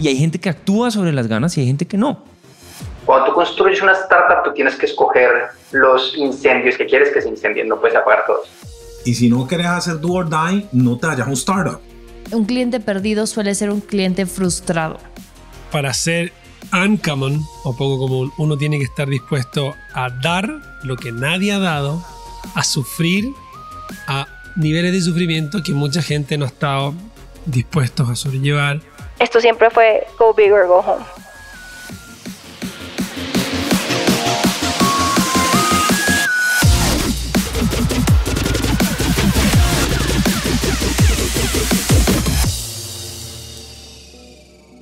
Y hay gente que actúa sobre las ganas y hay gente que no. Cuando tú construyes una startup, tú tienes que escoger los incendios que quieres que se incendien, no puedes apagar todos. Y si no quieres hacer do or die, no te vayas a un startup. Un cliente perdido suele ser un cliente frustrado. Para ser uncommon o poco común, uno tiene que estar dispuesto a dar lo que nadie ha dado, a sufrir a niveles de sufrimiento que mucha gente no ha estado dispuestos a sobrellevar. Esto siempre fue go big or go home.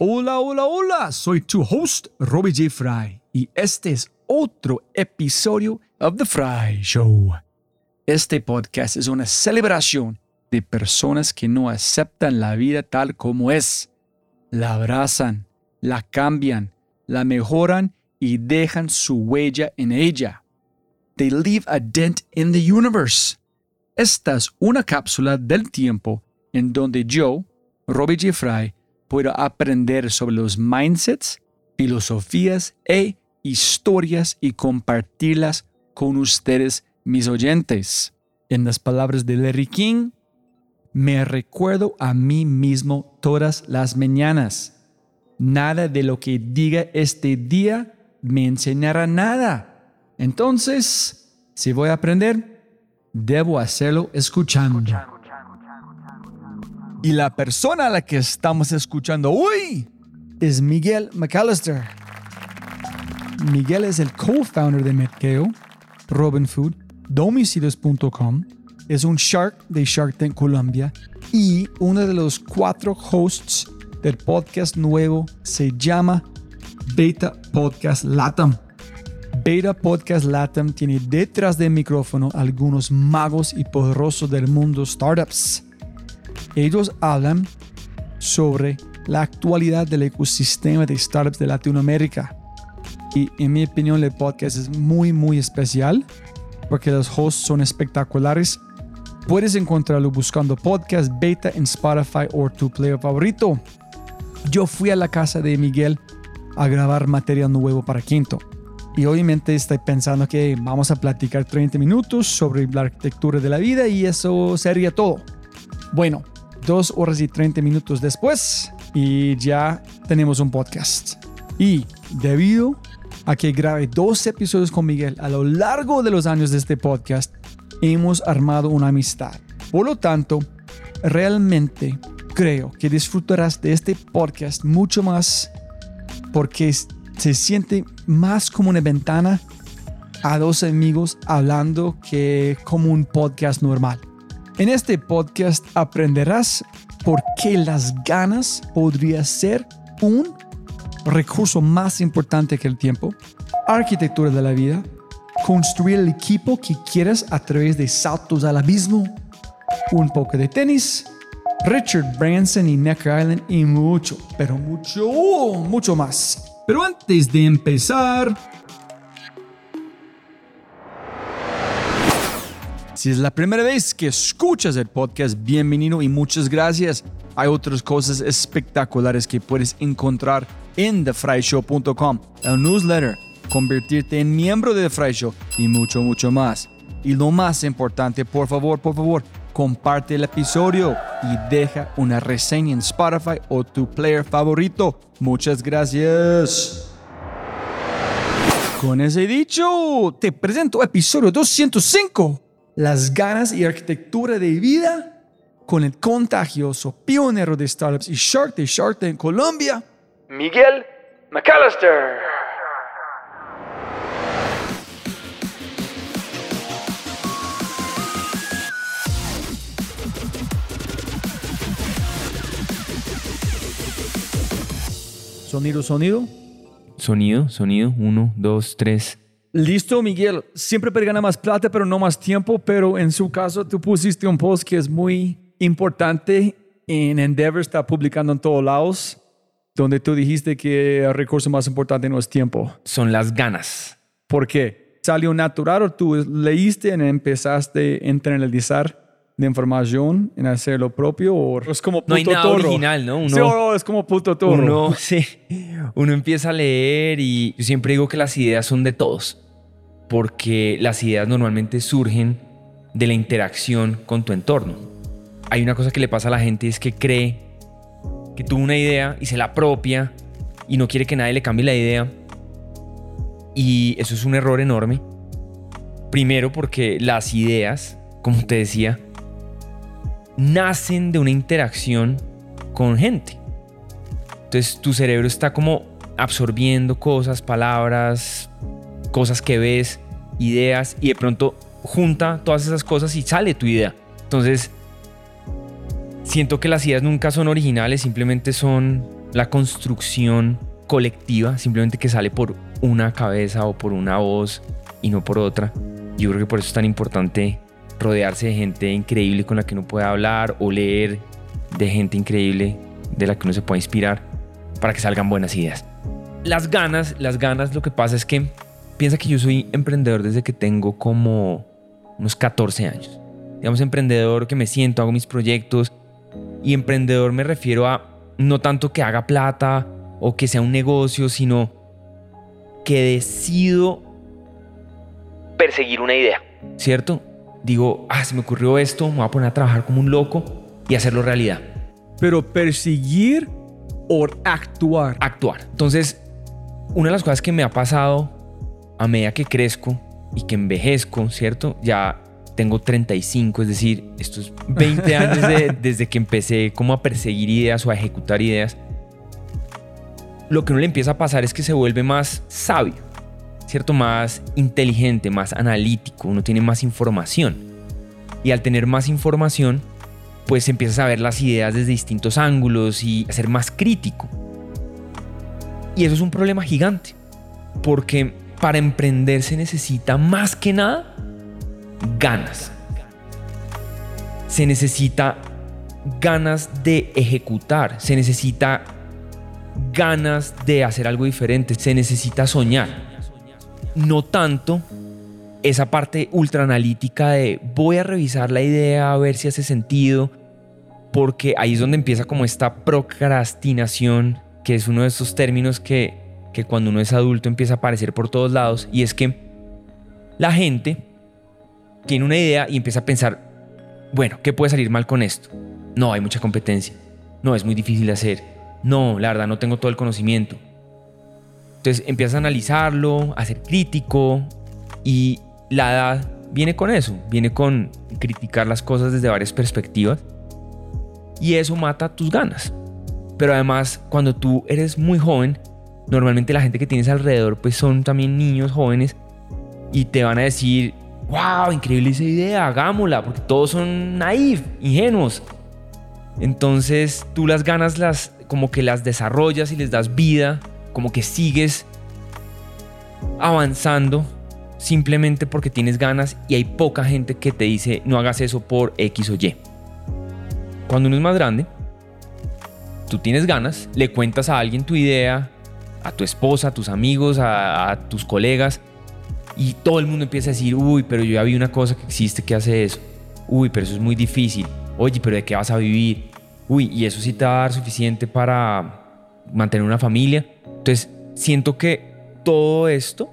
Hola, hola, hola, soy tu host, Robbie J. Fry, y este es otro episodio of The Fry Show. Este podcast es una celebración de personas que no aceptan la vida tal como es. La abrazan, la cambian, la mejoran y dejan su huella en ella. They leave a dent in the universe. Esta es una cápsula del tiempo en donde yo, Robbie J. Fry, puedo aprender sobre los mindsets, filosofías e historias y compartirlas con ustedes, mis oyentes. En las palabras de Larry King, me recuerdo a mí mismo todas las mañanas. Nada de lo que diga este día me enseñará nada. Entonces, si voy a aprender, debo hacerlo escuchando. Y la persona a la que estamos escuchando hoy es Miguel McAllister. Miguel es el co-founder de Metgeo, Robin Food, domicilios.com, es un Shark de Shark Tank Colombia y uno de los cuatro hosts del podcast nuevo se llama Beta Podcast Latam. Beta Podcast Latam tiene detrás del micrófono algunos magos y poderosos del mundo startups ellos hablan sobre la actualidad del ecosistema de startups de Latinoamérica. Y en mi opinión el podcast es muy muy especial porque los hosts son espectaculares. Puedes encontrarlo buscando podcast beta en Spotify o tu player favorito. Yo fui a la casa de Miguel a grabar material nuevo para Quinto. Y obviamente estoy pensando que vamos a platicar 30 minutos sobre la arquitectura de la vida y eso sería todo. Bueno, dos horas y 30 minutos después y ya tenemos un podcast. Y debido a que grabé dos episodios con Miguel a lo largo de los años de este podcast, hemos armado una amistad. Por lo tanto, realmente creo que disfrutarás de este podcast mucho más porque se siente más como una ventana a dos amigos hablando que como un podcast normal. En este podcast aprenderás por qué las ganas podría ser un recurso más importante que el tiempo, arquitectura de la vida, construir el equipo que quieres a través de saltos al abismo, un poco de tenis, Richard Branson y Necker Island y mucho, pero mucho, mucho más. Pero antes de empezar, Si es la primera vez que escuchas el podcast, bienvenido y muchas gracias. Hay otras cosas espectaculares que puedes encontrar en thefryshow.com, el newsletter, convertirte en miembro de The Fry Show y mucho, mucho más. Y lo más importante, por favor, por favor, comparte el episodio y deja una reseña en Spotify o tu player favorito. Muchas gracias. Con ese dicho, te presento episodio 205 las ganas y arquitectura de vida con el contagioso pionero de startups y Shark de Shark en Colombia, Miguel McAllister. Sonido, sonido. Sonido, sonido. Uno, dos, tres. Listo, Miguel. Siempre gana más plata, pero no más tiempo. Pero en su caso, tú pusiste un post que es muy importante en Endeavor, está publicando en todos lados, donde tú dijiste que el recurso más importante no es tiempo. Son las ganas. ¿Por qué? ¿Salió natural o tú leíste y empezaste a internalizar de información en hacer lo propio o es como puto No hay nada toro? original, ¿no? Sí, Uno- o es como puto toro. Uno, sí, uno empieza a leer y yo siempre digo que las ideas son de todos, porque las ideas normalmente surgen de la interacción con tu entorno. Hay una cosa que le pasa a la gente y es que cree que tuvo una idea y se la apropia y no quiere que nadie le cambie la idea. Y eso es un error enorme. Primero porque las ideas, como te decía, nacen de una interacción con gente. Entonces tu cerebro está como absorbiendo cosas, palabras, cosas que ves, ideas y de pronto junta todas esas cosas y sale tu idea. Entonces siento que las ideas nunca son originales, simplemente son la construcción colectiva, simplemente que sale por una cabeza o por una voz y no por otra. Yo creo que por eso es tan importante rodearse de gente increíble con la que uno pueda hablar o leer de gente increíble de la que uno se pueda inspirar para que salgan buenas ideas. Las ganas, las ganas, lo que pasa es que piensa que yo soy emprendedor desde que tengo como unos 14 años. Digamos, emprendedor que me siento, hago mis proyectos y emprendedor me refiero a no tanto que haga plata o que sea un negocio, sino que decido perseguir una idea, ¿cierto? Digo, ah, se me ocurrió esto, me voy a poner a trabajar como un loco y hacerlo realidad, Pero perseguir o actuar. actuar. Entonces, una de las cosas que me ha pasado a medida que crezco y que envejezco, ¿cierto? Ya tengo 35, es decir, estos 20 años de- desde que empecé como a perseguir ideas o a ejecutar ideas. Lo que uno le empieza a pasar es que se vuelve más sabio, ¿cierto? Más inteligente, más analítico, uno tiene más información. Y al tener más información, pues empiezas a ver las ideas desde distintos ángulos y a ser más crítico. Y eso es un problema gigante, porque para emprender se necesita más que nada ganas. Se necesita ganas de ejecutar, se necesita ganas de hacer algo diferente, se necesita soñar. No tanto esa parte ultra analítica de voy a revisar la idea a ver si hace sentido, porque ahí es donde empieza como esta procrastinación, que es uno de esos términos que, que cuando uno es adulto empieza a aparecer por todos lados, y es que la gente tiene una idea y empieza a pensar, bueno, ¿qué puede salir mal con esto? No, hay mucha competencia. No, es muy difícil de hacer. No, la verdad, no tengo todo el conocimiento. Entonces empiezas a analizarlo, a ser crítico y la edad viene con eso, viene con criticar las cosas desde varias perspectivas y eso mata tus ganas. Pero además, cuando tú eres muy joven, normalmente la gente que tienes alrededor pues son también niños jóvenes y te van a decir, wow, increíble esa idea, hagámosla, porque todos son naif, ingenuos. Entonces tú las ganas las como que las desarrollas y les das vida, como que sigues avanzando simplemente porque tienes ganas y hay poca gente que te dice no hagas eso por X o Y. Cuando uno es más grande, tú tienes ganas, le cuentas a alguien tu idea, a tu esposa, a tus amigos, a, tus colegas, y todo el mundo empieza a decir, uy, pero yo ya vi una cosa que existe que hace eso. Uy, pero eso es muy difícil. Oye, pero ¿de qué vas a vivir? Uy, y eso sí te va a dar suficiente para mantener una familia. Entonces, siento que todo esto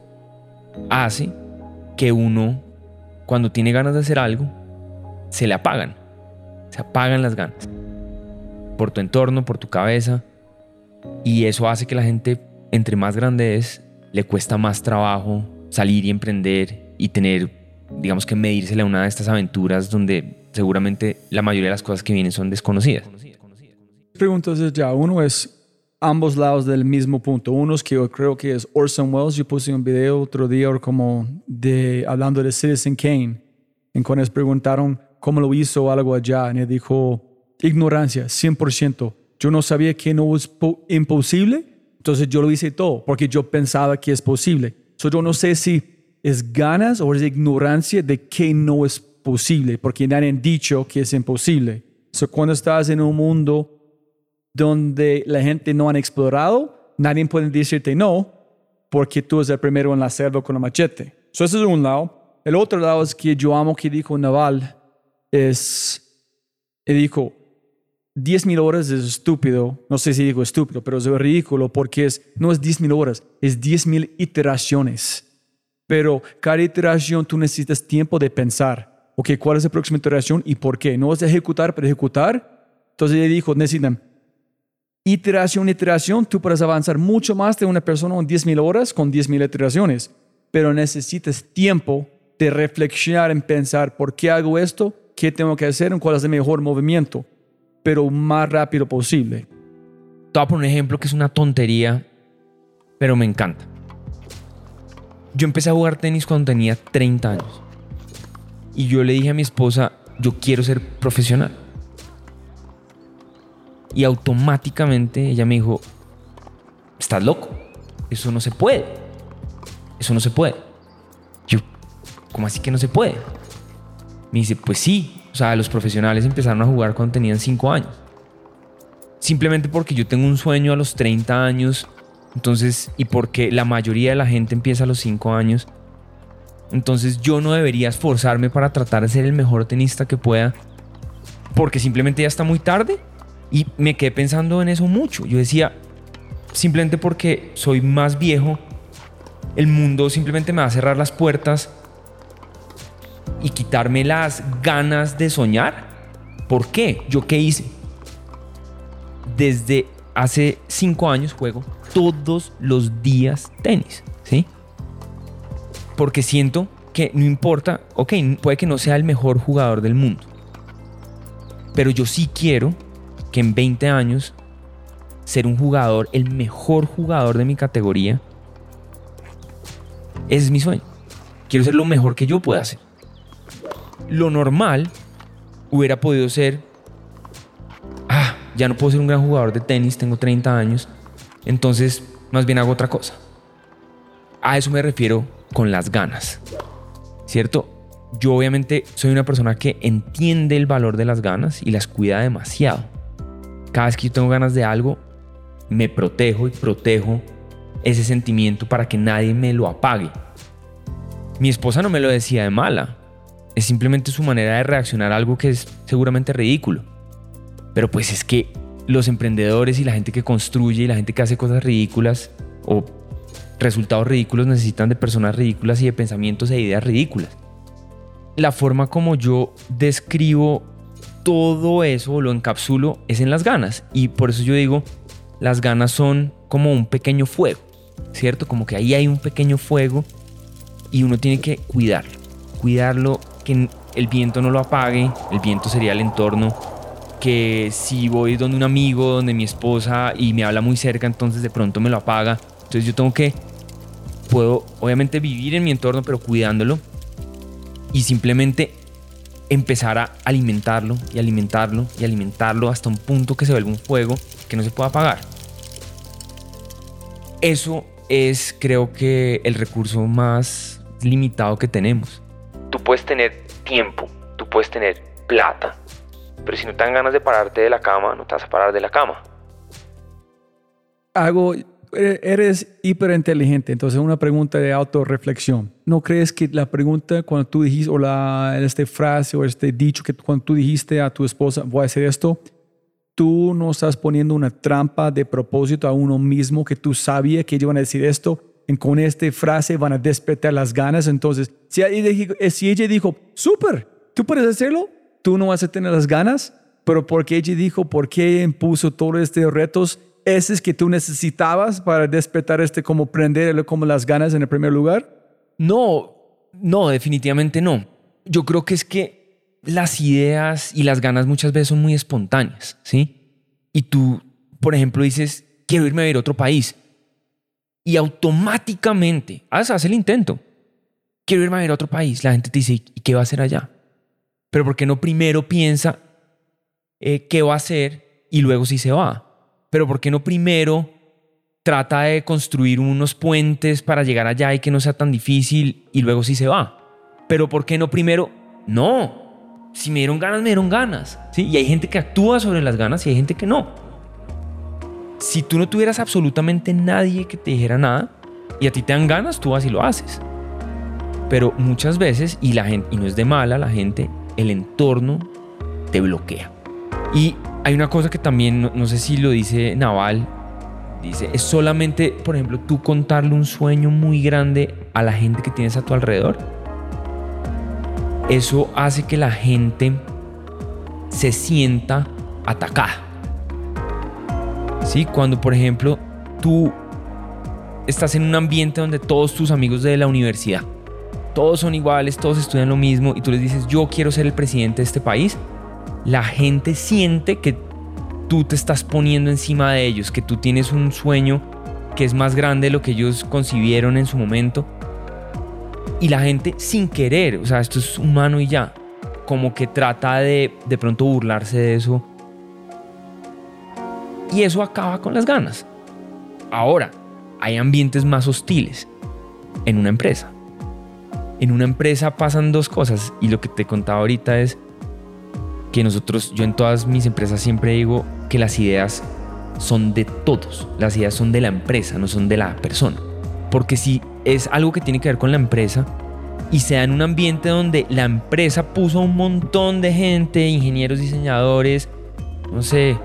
hace que uno, cuando tiene ganas de hacer algo, se le apagan. Se apagan las ganas. Por tu entorno, por tu cabeza. Y eso hace que la gente, entre más grande es, le cuesta más trabajo salir y emprender y tener, digamos que medírsele a una de estas aventuras donde seguramente la mayoría de las cosas que vienen son desconocidas. Preguntas ya. Uno es ambos lados del mismo punto. Uno es que yo creo que es Orson Welles. Yo puse un video otro día como de hablando de Citizen Kane. En cuando les preguntaron cómo lo hizo algo allá, y él dijo ignorancia, 100%. Yo no sabía que no es po- imposible, entonces yo lo hice todo porque yo pensaba que es posible. So, yo no sé si es ganas o es ignorancia de que no es posible, porque nadie han dicho que es imposible. So, cuando estás en un mundo donde la gente no han explorado, nadie puede decirte no, porque tú eres el primero en hacerlo con el machete. So, ese es un lado. El otro lado es que yo amo que dijo Naval es, él dijo, 10 mil horas es estúpido, no sé si digo estúpido, pero es ridículo porque es, no es 10 mil horas, es 10 mil iteraciones. Pero cada iteración tú necesitas tiempo de pensar, ok, ¿cuál es la próxima iteración y por qué? No es ejecutar para ejecutar. Entonces él dijo, necesitan iteración, iteración, tú puedes avanzar mucho más de una persona en 10 mil horas con 10 mil iteraciones, pero necesitas tiempo de reflexionar en pensar, ¿por qué hago esto? ¿Qué tengo que hacer? ¿Cuál es el mejor movimiento? Pero más rápido posible. Te voy a poner un ejemplo que es una tontería, pero me encanta. Yo empecé a jugar tenis cuando tenía 30 años. Y yo le dije a mi esposa, yo quiero ser profesional. Y automáticamente ella me dijo, estás loco, eso no se puede. Eso no se puede. Yo, ¿cómo así que no se puede? Me dice, pues sí, o sea, los profesionales empezaron a jugar cuando tenían 5 años. Simplemente porque yo tengo un sueño a los 30 años, entonces, y porque la mayoría de la gente empieza a los 5 años, entonces yo no debería esforzarme para tratar de ser el mejor tenista que pueda, porque simplemente ya está muy tarde. Y me quedé pensando en eso mucho. Yo decía, simplemente porque soy más viejo, el mundo simplemente me va a cerrar las puertas y quitarme las ganas de soñar. ¿Por qué? ¿Yo qué hice? Desde hace cinco años juego todos los días tenis, ¿sí? Porque siento que no importa, ok, puede que no sea el mejor jugador del mundo, pero yo sí quiero que en 20 años ser un jugador, el mejor jugador de mi categoría, ese es mi sueño. Quiero ser lo mejor que yo pueda hacer. Lo normal hubiera podido ser, ah, ya no puedo ser un gran jugador de tenis, tengo 30 años, entonces más bien hago otra cosa. A eso me refiero con las ganas, ¿cierto? Yo obviamente soy una persona que entiende el valor de las ganas y las cuida demasiado cada vez que yo tengo ganas de algo, me protejo y protejo ese sentimiento para que nadie me lo apague. Mi esposa no me lo decía de mala, es simplemente su manera de reaccionar a algo que es seguramente ridículo. Pero pues es que los emprendedores y la gente que construye y la gente que hace cosas ridículas o resultados ridículos necesitan de personas ridículas y de pensamientos e ideas ridículas. La forma como yo describo todo eso lo encapsulo es en las ganas. Y por eso yo digo, las ganas son como un pequeño fuego, ¿cierto? Como que ahí hay un pequeño fuego y uno tiene que cuidarlo. Cuidarlo, que el viento no lo apague, el viento sería el entorno, que si voy donde un amigo, donde mi esposa y me habla muy cerca, entonces de pronto me lo apaga. Entonces yo tengo que, puedo obviamente vivir en mi entorno, pero cuidándolo y simplemente empezar a alimentarlo y alimentarlo y alimentarlo hasta un punto que se vuelve un fuego que no se puede apagar. Eso es creo que el recurso más limitado que tenemos. Tú puedes tener tiempo, tú puedes tener plata, pero si no te dan ganas de pararte de la cama, no te vas a parar de la cama. Hago eres hiperinteligente, entonces una pregunta de autorreflexión. ¿No crees que la pregunta cuando tú dijiste, o la, esta frase o este dicho que cuando tú dijiste a tu esposa, voy a hacer esto, tú no estás poniendo una trampa de propósito a uno mismo que tú sabías que iban a decir esto, y con esta frase van a despertar las ganas. Entonces, si ella dijo, eh, si ella dijo súper, tú puedes hacerlo, tú no vas a tener las ganas, pero porque ella dijo, ¿por qué impuso todos estos retos? Ese es que tú necesitabas para despertar este como prender como las ganas en el primer lugar? No, no, definitivamente no. Yo creo que es que las ideas y las ganas muchas veces son muy espontáneas, ¿sí? Y tú, por ejemplo, dices, quiero irme a ver otro país. Y automáticamente, haz, el intento. Quiero irme a ver otro país. La gente te dice, ¿y qué va a hacer allá? Pero ¿por qué no primero piensa eh, qué va a hacer y luego si se va? Pero ¿por qué no primero trata de construir unos puentes para llegar allá y que no sea tan difícil y luego sí se va? Pero ¿por qué no primero? No, si me dieron ganas, me dieron ganas. ¿sí? Y hay gente que actúa sobre las ganas y hay gente que no. Si tú no tuvieras absolutamente nadie que te dijera nada y a ti te dan ganas, tú vas y lo haces. Pero muchas veces, y la gente, y no es de mala, la gente el entorno te bloquea. Y hay una cosa que también, no, sé si lo dice Naval, dice, es solamente, por ejemplo, tú contarle un sueño muy grande a la gente que tienes a tu alrededor. Eso hace que la gente se sienta atacada. ¿Sí? Cuando, por ejemplo, tú estás en un ambiente donde todos tus amigos de la universidad, todos son iguales, todos estudian lo mismo y tú les dices, yo quiero ser el presidente de este país, la gente siente que tú te estás poniendo encima de ellos, que tú tienes un sueño que es más grande de lo que ellos concibieron en su momento. Y la gente sin querer, o sea, esto es humano y ya, como que trata de de pronto burlarse de eso. Y eso acaba con las ganas. Ahora, hay ambientes más hostiles en una empresa. En una empresa pasan dos cosas y lo que te contaba ahorita es que nosotros, yo en todas mis empresas siempre digo que las ideas son de todos, las ideas son de la empresa, no son de la persona. Porque si es algo que tiene que ver con la empresa y se da en un ambiente donde la empresa puso un montón de gente, ingenieros, diseñadores, no sé,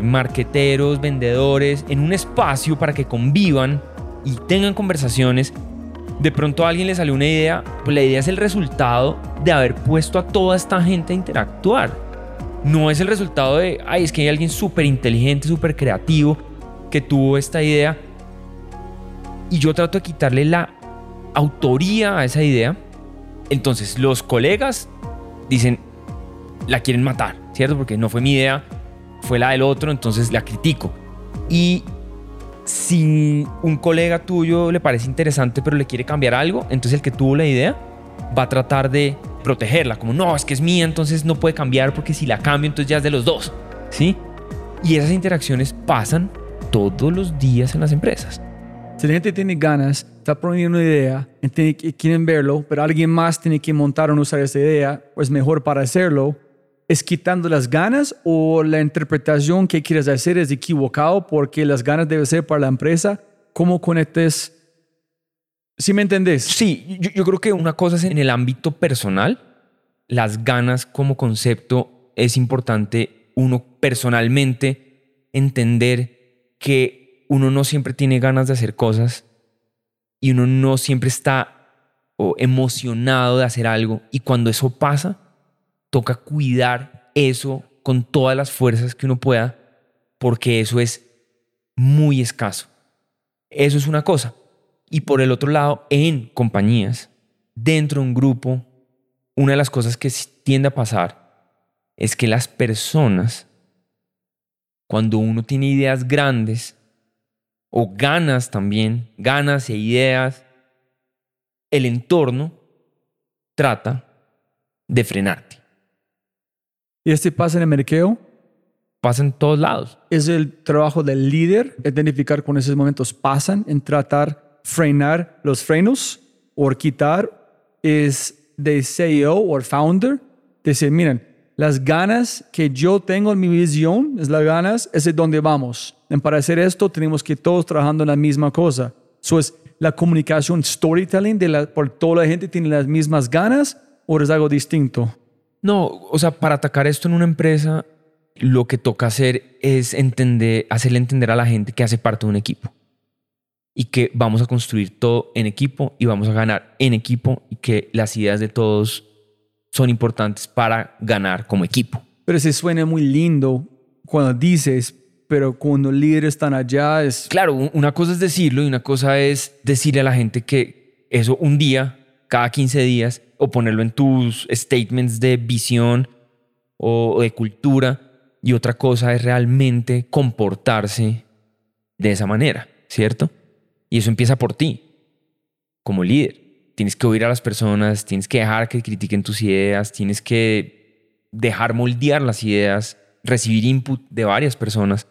marqueteros, vendedores, en un espacio para que convivan y tengan conversaciones, de pronto a alguien le salió una idea, pues la idea es el resultado de haber puesto a toda esta gente a interactuar no es el resultado de, ay, es que hay alguien súper inteligente, súper creativo que tuvo esta idea y yo trato de quitarle la autoría a esa idea. Entonces los colegas dicen, la quieren matar, ¿cierto? Porque no fue mi idea, fue la del otro, entonces la critico. Y si un colega tuyo le parece interesante pero le quiere cambiar algo, entonces el que tuvo la idea va a tratar de protegerla, como no, es que es mía, entonces no puede cambiar porque si la cambio, entonces ya es de los dos, ¿sí? Y esas interacciones pasan todos los días en las empresas. Si la gente tiene ganas, está poniendo una idea, y quieren verlo, pero alguien más tiene que montar o usar esa idea, o es mejor para hacerlo, ¿es quitando las ganas o la interpretación que quieres hacer es equivocado porque las ganas deben ser para la empresa? ¿Cómo conectes ¿Sí me entendés? Sí, yo, creo que una cosa es en el ámbito personal, las ganas como concepto es importante uno personalmente entender que uno no siempre tiene ganas de hacer cosas y uno no siempre está emocionado de hacer algo y cuando eso pasa, toca cuidar eso con todas las fuerzas que uno pueda porque eso es muy escaso. Eso es una cosa. Y por el otro lado, en compañías, dentro de un grupo, una de las cosas que tiende a pasar es que las personas, cuando uno tiene ideas grandes, o ganas también, ganas e ideas, el entorno trata de frenarte. ¿Y este pasa en el mercado? Pasa en todos lados. Es el trabajo del líder identificar cuando esos momentos pasan, en tratar frenar los frenos o quitar es de CEO o founder. Decir, miren, las ganas que yo tengo en mi visión, es las ganas, es de donde vamos. Y para hacer esto tenemos que todos trabajando en la misma cosa. Eso es la comunicación, storytelling, de la, por toda la gente tiene las mismas ganas o es algo distinto. No, o sea, para atacar esto en una empresa, lo que toca hacer es entender, hacerle entender a la gente que hace parte de un equipo y que vamos a construir todo en equipo y vamos a ganar en equipo y que las ideas de todos son importantes para ganar como equipo. Pero se suena muy lindo cuando dices, pero cuando líderes están allá es... Claro, una cosa es decirlo y una cosa es decirle a la gente que eso un día, cada 15 días, o ponerlo en tus statements de visión o de cultura, y otra cosa es realmente comportarse de esa manera, ¿cierto? Y eso empieza por ti, como líder. Tienes que oír a las personas, tienes que dejar que critiquen tus ideas, tienes que dejar moldear las ideas, recibir input de varias personas.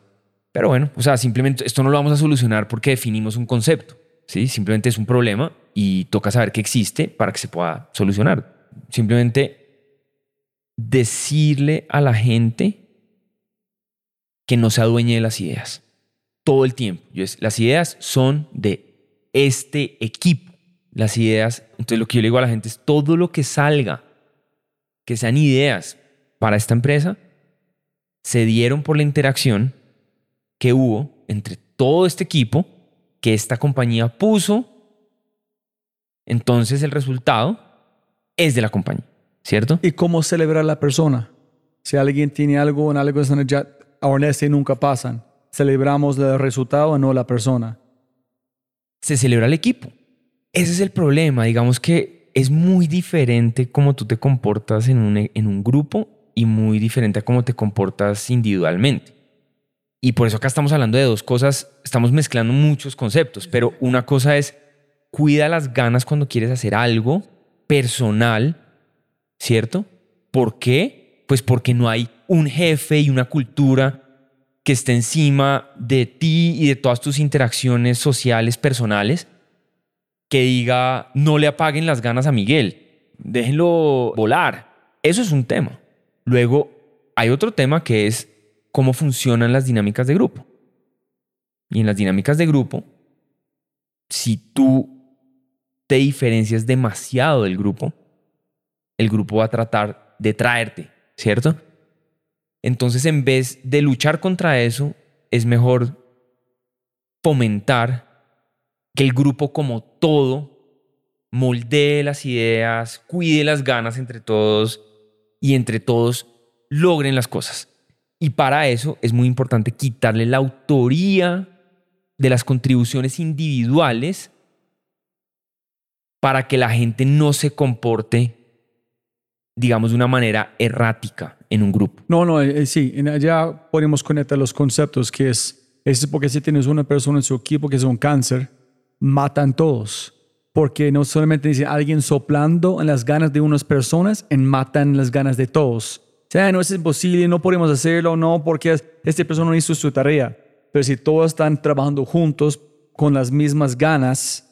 Pero bueno, o sea, simplemente esto no lo vamos a solucionar porque definimos un concepto, ¿sí? Simplemente es un problema y toca saber que existe para que se pueda solucionar. Simplemente decirle a la gente que no se adueñe de las ideas todo el tiempo. las ideas son de este equipo. Las ideas, entonces lo que yo le digo a la gente es todo lo que salga que sean ideas para esta empresa, se dieron por la interacción que hubo entre todo este equipo que esta compañía puso. Entonces el resultado es de la compañía, ¿cierto? ¿Y cómo celebrar la persona? Si alguien tiene algo en algo en ya ahornece nunca pasan. Celebramos el resultado, no la persona. Se celebra el equipo. Ese es el problema. Digamos que es muy diferente cómo tú te comportas en un, en un grupo y muy diferente a cómo te comportas individualmente. Y por eso acá estamos hablando de dos cosas, estamos mezclando muchos conceptos, pero una cosa es cuida las ganas cuando quieres hacer algo personal, ¿cierto? ¿Por qué? Pues porque no hay un jefe y una cultura que esté encima de ti y de todas tus interacciones sociales, personales, que diga, no le apaguen las ganas a Miguel, déjenlo volar. Eso es un tema. Luego, hay otro tema que es cómo funcionan las dinámicas de grupo. Y en las dinámicas de grupo, si tú te diferencias demasiado del grupo, el grupo va a tratar de traerte, ¿cierto? Entonces, en vez de luchar contra eso, es mejor fomentar que el grupo como todo moldee las ideas, cuide las ganas entre todos y entre todos logren las cosas. Y para eso es muy importante quitarle la autoría de las contribuciones individuales para que la gente no se comporte, digamos, de una manera errática en un grupo. No, no, eh, sí, ya podemos conectar los conceptos que es, es porque si tienes una persona en su equipo que es un cáncer, matan todos. Porque no solamente dice alguien soplando en las ganas de unas personas, en matan las ganas de todos sea, no es imposible, no podemos hacerlo, no, porque esta persona no hizo su tarea. Pero si todos están trabajando juntos con las mismas ganas,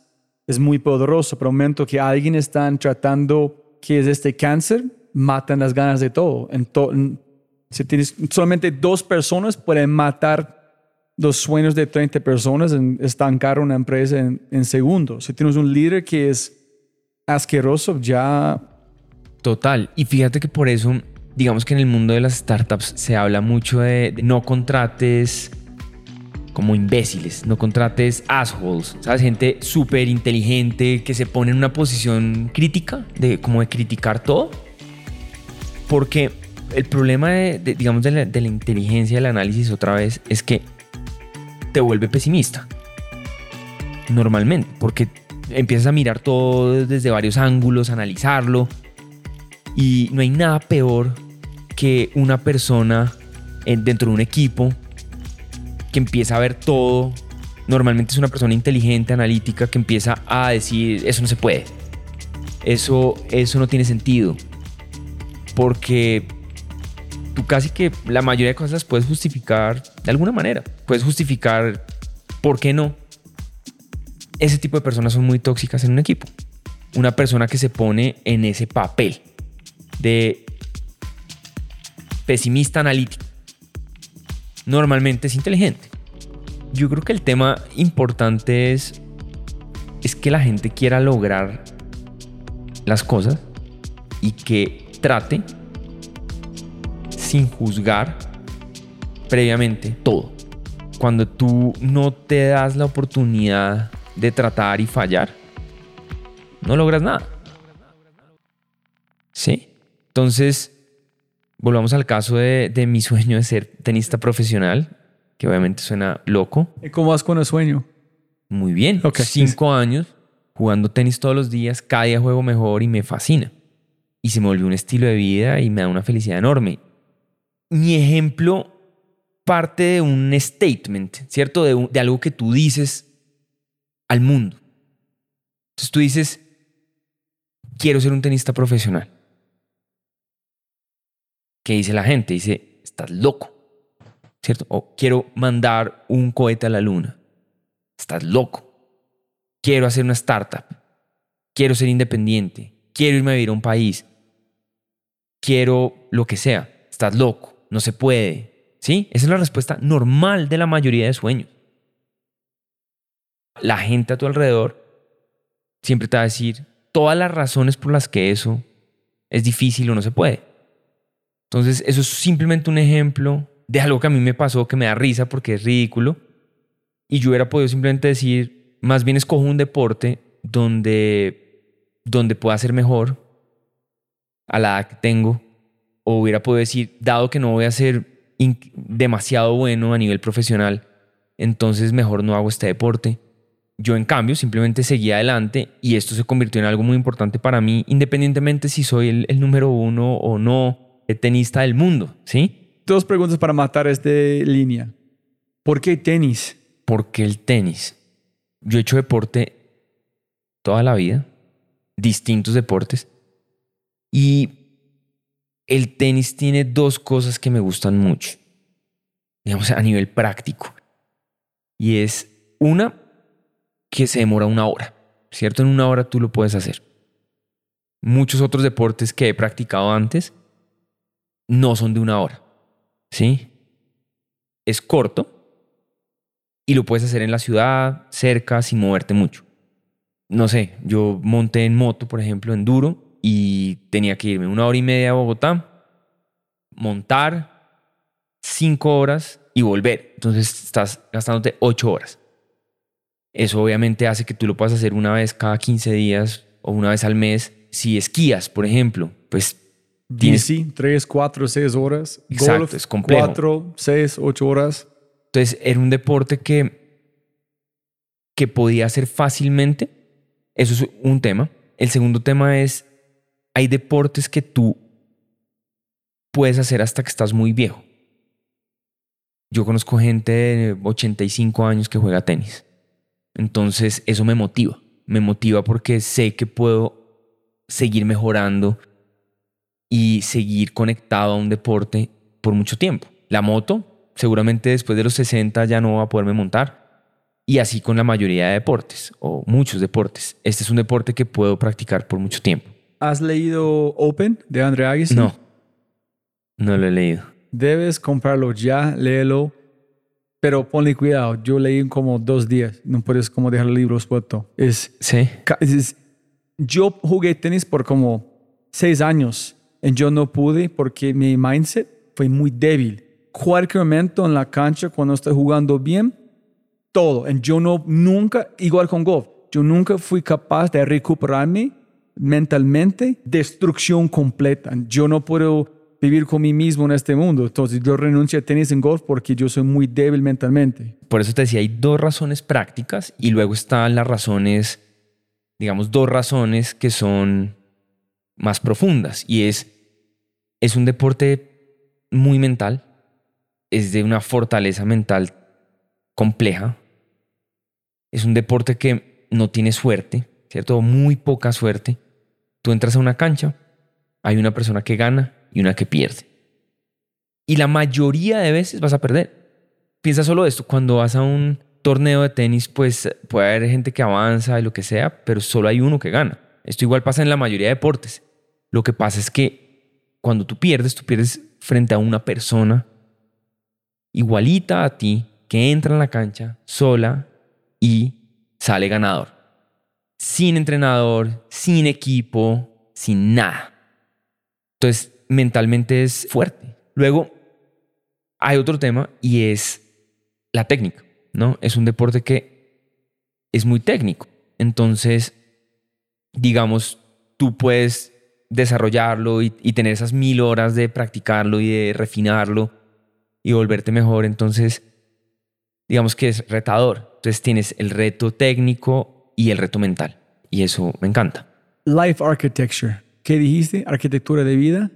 es muy poderoso. Pero momento que alguien está tratando que es este cáncer, matan las ganas de todo. Si tienes solamente dos personas, pueden matar los sueños de 30 personas, en estancar una empresa en, en segundos. Si tienes un líder que es asqueroso, ya... Total. Y fíjate que por eso digamos que en el mundo de las startups se habla mucho de, no contrates como imbéciles, no contrates assholes, ¿sabes? Gente súper inteligente que se pone en una posición crítica, de como de criticar todo. Porque el problema de, digamos, de la, de la inteligencia del análisis otra vez es que te vuelve pesimista. Normalmente, porque empiezas a mirar todo desde varios ángulos, analizarlo. Y no hay nada peor que una persona dentro de un equipo que empieza a ver todo, normalmente es una persona inteligente, analítica, que empieza a decir, eso no se puede, eso, eso no tiene sentido, porque tú casi que la mayoría de cosas puedes justificar de alguna manera, puedes justificar por qué no. Ese tipo de personas son muy tóxicas en un equipo. Una persona que se pone en ese papel de pesimista analítico. Normalmente es inteligente. Yo creo que el tema importante es, es que la gente quiera lograr las cosas y que trate sin juzgar previamente todo. Cuando tú no te das la oportunidad de tratar y fallar, no logras nada. ¿Sí? Entonces, Volvamos al caso de, mi sueño de ser tenista profesional, que obviamente suena loco. ¿Y cómo vas con el sueño? Muy bien. Cinco años jugando tenis todos los días, cada día juego mejor y me fascina. Y se me volvió un estilo de vida y me da una felicidad enorme. Mi ejemplo parte de un statement, ¿cierto? De, de algo que tú dices al mundo. Entonces tú dices, quiero ser un tenista profesional. ¿qué dice la gente? Dice, estás loco, ¿cierto? O quiero mandar un cohete a la luna. Estás loco. Quiero hacer una startup. Quiero ser independiente. Quiero irme a vivir a un país. Quiero lo que sea. Estás loco. No se puede. ¿Sí? Esa es la respuesta normal de la mayoría de sueños. La gente a tu alrededor siempre te va a decir todas las razones por las que eso es difícil o no se puede. Entonces, eso es simplemente un ejemplo de algo que a mí me pasó que me da risa porque es ridículo. Y yo hubiera podido simplemente decir, más bien escojo un deporte donde, donde pueda ser mejor a la edad que tengo. O hubiera podido decir, dado que no voy a ser demasiado bueno a nivel profesional, entonces mejor no hago este deporte. Yo en cambio simplemente seguí adelante y esto se convirtió en algo muy importante para mí, independientemente si soy el, el número uno o no el tenista del mundo, ¿sí? Dos preguntas para matar esta línea. ¿Por qué tenis? ¿Por qué el tenis? Yo he hecho deporte toda la vida, distintos deportes, y el tenis tiene dos cosas que me gustan mucho, digamos a nivel práctico. Y es una, que se demora una hora, ¿cierto? En una hora tú lo puedes hacer. Muchos otros deportes que he practicado antes no son de una hora, ¿sí? Es corto y lo puedes hacer en la ciudad, cerca, sin moverte mucho. No sé, yo monté en moto, por ejemplo, en Duro y tenía que irme una hora y media a Bogotá, montar cinco horas y volver. Entonces estás gastándote ocho horas. Eso obviamente hace que tú lo puedas hacer una vez cada 15 días o una vez al mes. Si esquías, por ejemplo, pues tienes... Bici, 3, 4, 6 horas. Exacto, Golf, es complejo. 4, 6, 8 horas. Entonces era un deporte que, que podía hacer fácilmente. Eso es un tema. El segundo tema es, hay deportes que tú puedes hacer hasta que estás muy viejo. Yo conozco gente de 85 años que juega tenis. Entonces eso me motiva. Me motiva porque sé que puedo seguir mejorando y seguir conectado a un deporte por mucho tiempo. La moto, seguramente después de los 60 ya no va a poderme montar. Y así con la mayoría de deportes, o muchos deportes. Este es un deporte que puedo practicar por mucho tiempo. ¿Has leído Open de Andre Agassi? No, no lo he leído. Debes comprarlo ya, léelo. Pero ponle cuidado, yo leí en como dos días. No puedes como dejar el libro expuesto. Es, Sí. es- yo jugué tenis por como seis años y yo no pude porque mi mindset fue muy débil. Cualquier momento en la cancha, cuando estoy jugando bien, todo. Y yo no, nunca, igual con golf, yo nunca fui capaz de recuperarme mentalmente. Destrucción completa. Yo no puedo vivir con mí mismo en este mundo. Entonces yo renuncio a tenis en golf porque yo soy muy débil mentalmente. Por eso te decía, hay dos razones prácticas y luego están las razones, digamos, dos razones que son más profundas. Y es, es un deporte muy mental, es de una fortaleza mental compleja. Es un deporte que no tiene suerte, ¿cierto? Muy poca suerte. Tú entras a una cancha, hay una persona que gana y una que pierde. Y la mayoría de veces vas a perder. Piensa solo esto, cuando vas a un torneo de tenis, pues puede haber gente que avanza y lo que sea, pero solo hay uno que gana. Esto igual pasa en la mayoría de deportes. Lo que pasa es que cuando tú pierdes, tú pierdes frente a una persona igualita a ti que entra en la cancha sola y sale ganador. Sin entrenador, sin equipo, sin nada. Entonces, mentalmente es fuerte. Luego, hay otro tema y es la técnica, ¿no? Es un deporte que es muy técnico. Entonces, digamos, tú puedes desarrollarlo y, tener esas mil horas de practicarlo y de refinarlo y volverte mejor. Entonces, digamos que es retador. Entonces tienes el reto técnico y el reto mental. Y eso me encanta. Life Architecture. ¿Qué dijiste? Arquitectura de vida.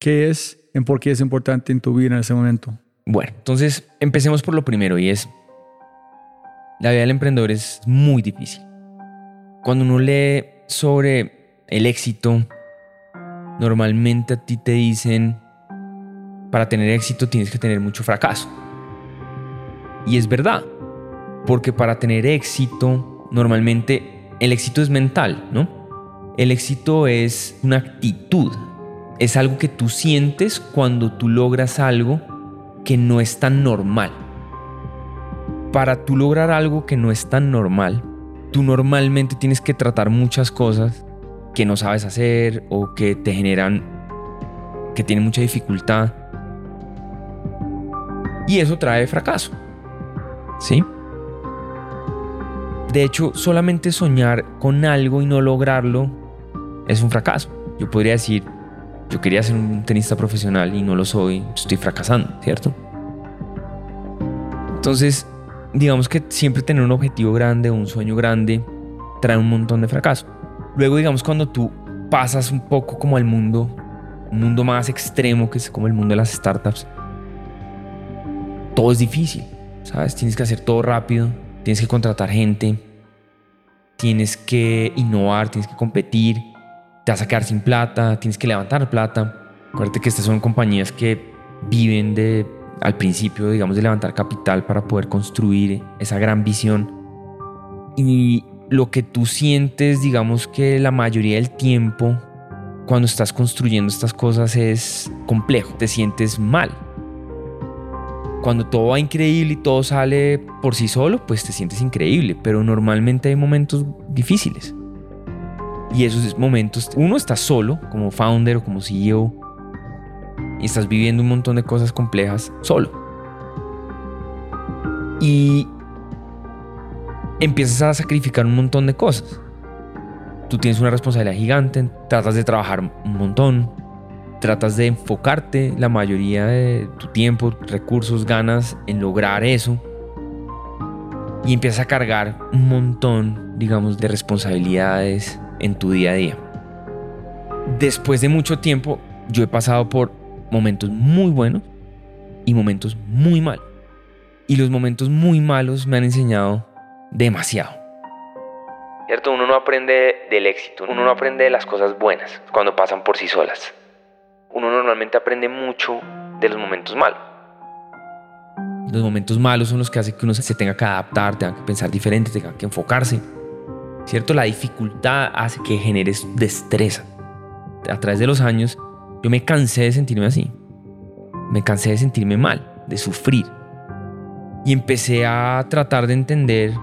¿Qué es y por qué es importante en tu vida en ese momento? Bueno, entonces empecemos por lo primero y es, la vida del emprendedor es muy difícil. Cuando uno lee sobre el éxito, normalmente a ti te dicen, para tener éxito tienes que tener mucho fracaso. Y es verdad, porque para tener éxito, normalmente el éxito es mental, ¿no? El éxito es una actitud, es algo que tú sientes cuando tú logras algo que no es tan normal. Para tú lograr algo que no es tan normal, tú normalmente tienes que tratar muchas cosas que no sabes hacer o que te generan que tienen mucha dificultad. Y eso trae fracaso. ¿Sí? De hecho, solamente soñar con algo y no lograrlo es un fracaso. Yo podría decir, yo quería ser un tenista profesional y no lo soy, estoy fracasando, ¿cierto? Entonces, digamos que siempre tener un objetivo grande, un sueño grande, trae un montón de fracaso. Luego, digamos, cuando tú pasas un poco como al mundo, un mundo más extremo, que es como el mundo de las startups, todo es difícil, ¿sabes? Tienes que hacer todo rápido, tienes que contratar gente, tienes que innovar, tienes que competir, te vas a quedar sin plata, tienes que levantar plata. Acuérdate que estas son compañías que viven de, al principio, digamos, de levantar capital para poder construir esa gran visión. Y lo que tú sientes, digamos que la mayoría del tiempo, cuando estás construyendo estas cosas es complejo, te sientes mal, cuando todo va increíble y todo sale por sí solo, pues te sientes increíble, pero normalmente hay momentos difíciles. Y esos momentos, uno está solo como founder o como CEO y estás viviendo un montón de cosas complejas solo. Y empiezas a sacrificar un montón de cosas. Tú tienes una responsabilidad gigante, tratas de trabajar un montón, tratas de enfocarte la mayoría de tu tiempo, recursos, ganas en lograr eso. Y empiezas a cargar un montón, digamos, de responsabilidades en tu día a día. Después de mucho tiempo, yo he pasado por momentos muy buenos y momentos muy malos. Y los momentos muy malos me han enseñado demasiado. ¿Cierto? Uno no aprende del éxito, uno no aprende de las cosas buenas cuando pasan por sí solas uno normalmente aprende mucho de los momentos malos. Los momentos malos son los que hacen que uno se tenga que adaptar, tenga que pensar diferente, tenga que enfocarse. ¿Cierto? La dificultad hace que generes destreza. A través de los años, yo me cansé de sentirme así. Me cansé de sentirme mal, de sufrir. Y empecé a tratar de entender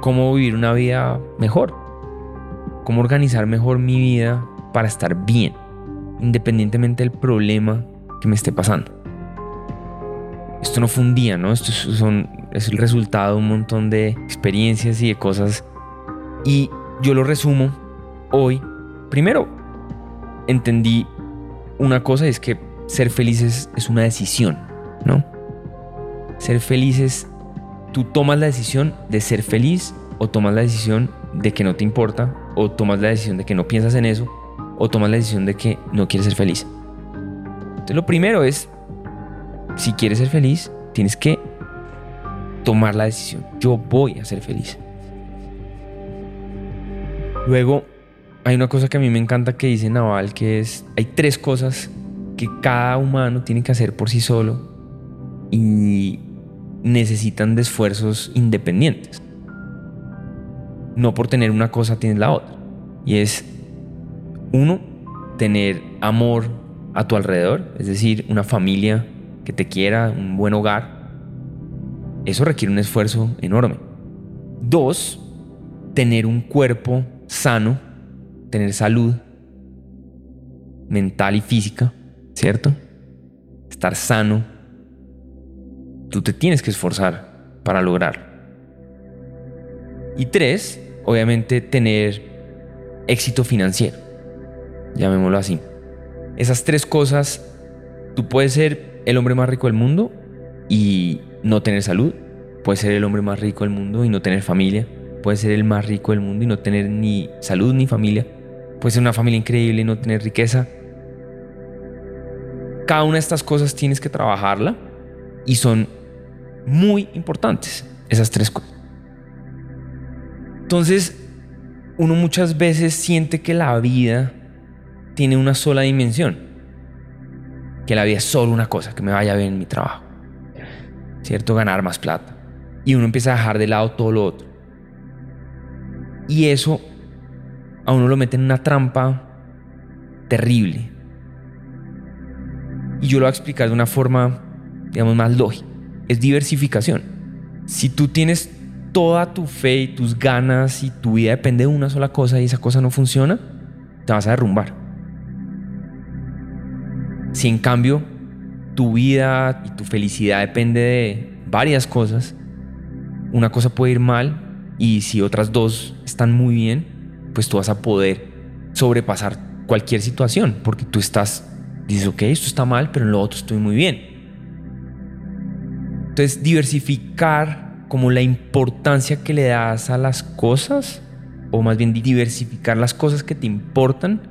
cómo vivir una vida mejor. Cómo organizar mejor mi vida para estar bien independientemente del problema que me esté pasando. Esto no fue un día, ¿no? Esto es el resultado de un montón de experiencias y de cosas. Y yo lo resumo hoy. Primero, entendí una cosa, es que ser feliz es, una decisión, ¿no? Ser feliz es, tú tomas la decisión de ser feliz o tomas la decisión de que no te importa o tomas la decisión de que no piensas en eso o tomas la decisión de que no quieres ser feliz. Entonces lo primero es, si quieres ser feliz, tienes que tomar la decisión. Yo voy a ser feliz. Luego, hay una cosa que a mí me encanta que dice Naval, que es, hay tres cosas que cada humano tiene que hacer por sí solo y necesitan de esfuerzos independientes. No por tener una cosa tienes la otra. Y es uno, tener amor a tu alrededor, es decir, una familia que te quiera, un buen hogar. Eso requiere un esfuerzo enorme. Dos, tener un cuerpo sano, tener salud mental y física, ¿cierto? Estar sano. Tú te tienes que esforzar para lograrlo. Y tres, obviamente tener éxito financiero llamémoslo así. Esas tres cosas, tú puedes ser el hombre más rico del mundo y no tener salud, puedes ser el hombre más rico del mundo y no tener familia, puedes ser el más rico del mundo y no tener ni salud ni familia, puedes ser una familia increíble y no tener riqueza. Cada una de estas cosas tienes que trabajarla y son muy importantes, esas tres cosas. Entonces, uno muchas veces siente que la vida tiene una sola dimensión. Que la vida es solo una cosa, que me vaya bien en mi trabajo. ¿Cierto? Ganar más plata. Y uno empieza a dejar de lado todo lo otro. Y eso a uno lo mete en una trampa terrible. Y yo lo voy a explicar de una forma, digamos, más lógica. Es diversificación. Si tú tienes toda tu fe y tus ganas y tu vida depende de una sola cosa y esa cosa no funciona, te vas a derrumbar. Si en cambio tu vida y tu felicidad depende de varias cosas, una cosa puede ir mal y si otras dos están muy bien, pues tú vas a poder sobrepasar cualquier situación porque tú estás, dices, ok, esto está mal, pero en lo otro estoy muy bien. Entonces, diversificar como la importancia que le das a las cosas, o más bien diversificar las cosas que te importan,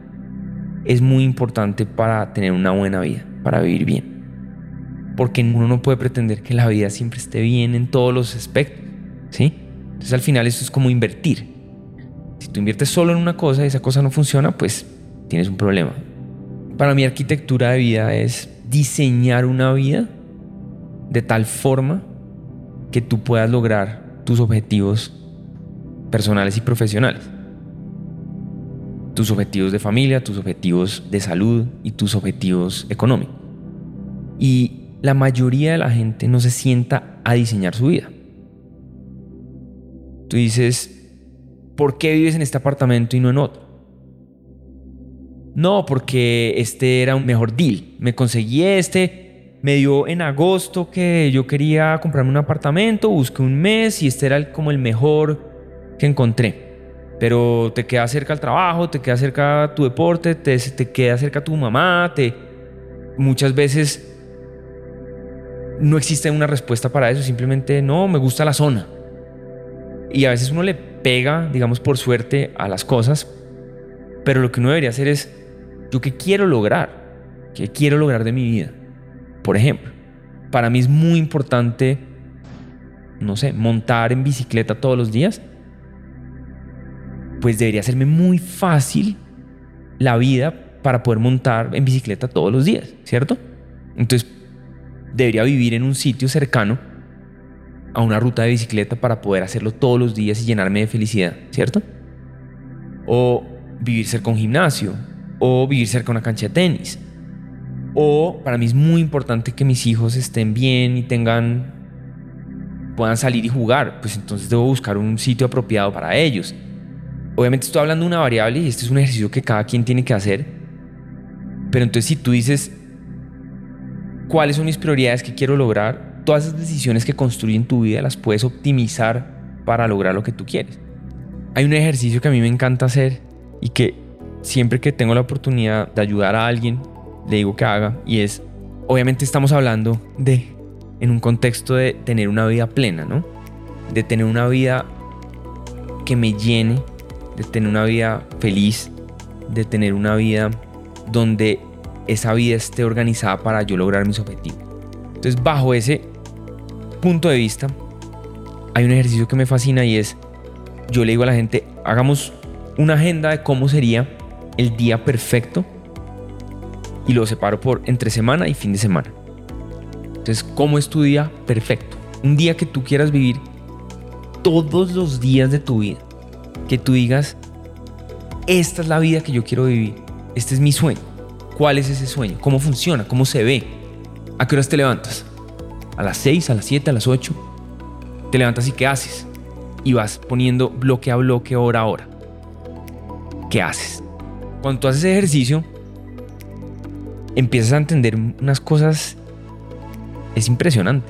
es muy importante para tener una buena vida, para vivir bien. Porque uno no puede pretender que la vida siempre esté bien en todos los aspectos, ¿sí? Entonces al final esto es como invertir. Si tú inviertes solo en una cosa y esa cosa no funciona, pues tienes un problema. Para mí arquitectura de vida es diseñar una vida de tal forma que tú puedas lograr tus objetivos personales y profesionales. Tus objetivos de familia, tus objetivos de salud y tus objetivos económicos. Y la mayoría de la gente no se sienta a diseñar su vida. Tú dices, ¿por qué vives en este apartamento y no en otro? No, porque este era un mejor deal. Me conseguí este, me dio en agosto que yo quería comprarme un apartamento, busqué un mes y este era como el mejor que encontré. Pero te queda cerca al trabajo, te queda cerca tu deporte, te, te queda cerca tu mamá, te... Muchas veces no existe una respuesta para eso, simplemente no, me gusta la zona. Y a veces uno le pega, digamos, por suerte a las cosas, pero lo que uno debería hacer es, ¿yo qué quiero lograr? ¿Qué quiero lograr de mi vida? Por ejemplo, para mí es muy importante, no sé, montar en bicicleta todos los días pues debería serme muy fácil la vida para poder montar en bicicleta todos los días, ¿cierto? Entonces, debería vivir en un sitio cercano a una ruta de bicicleta para poder hacerlo todos los días y llenarme de felicidad, ¿cierto? O vivir cerca de un gimnasio, o vivir cerca de una cancha de tenis. O para mí es muy importante que mis hijos estén bien y tengan puedan salir y jugar, pues entonces debo buscar un sitio apropiado para ellos. Obviamente estoy hablando de una variable y este es un ejercicio que cada quien tiene que hacer. Pero entonces si tú dices, ¿cuáles son mis prioridades que quiero lograr? Todas esas decisiones que construyen tu vida las puedes optimizar para lograr lo que tú quieres. Hay un ejercicio que a mí me encanta hacer y que siempre que tengo la oportunidad de ayudar a alguien, le digo que haga y es, obviamente estamos hablando de, en un contexto de tener una vida plena, ¿no? De tener una vida que me llene, de tener una vida feliz, de tener una vida donde esa vida esté organizada para yo lograr mis objetivos. Entonces, bajo ese punto de vista, hay un ejercicio que me fascina y es, yo le digo a la gente, hagamos una agenda de cómo sería el día perfecto y lo separo por entre semana y fin de semana. Entonces, ¿cómo es tu día perfecto? Un día que tú quieras vivir todos los días de tu vida que tú digas, esta es la vida que yo quiero vivir, este es mi sueño. ¿Cuál es ese sueño? ¿Cómo funciona? ¿Cómo se ve? ¿A qué horas te levantas? ¿A las 6, a las 7, a las 8? Te levantas y ¿qué haces? Y vas poniendo bloque a bloque, hora a hora. ¿Qué haces? Cuando tú haces ejercicio, empiezas a entender unas cosas. Es impresionante.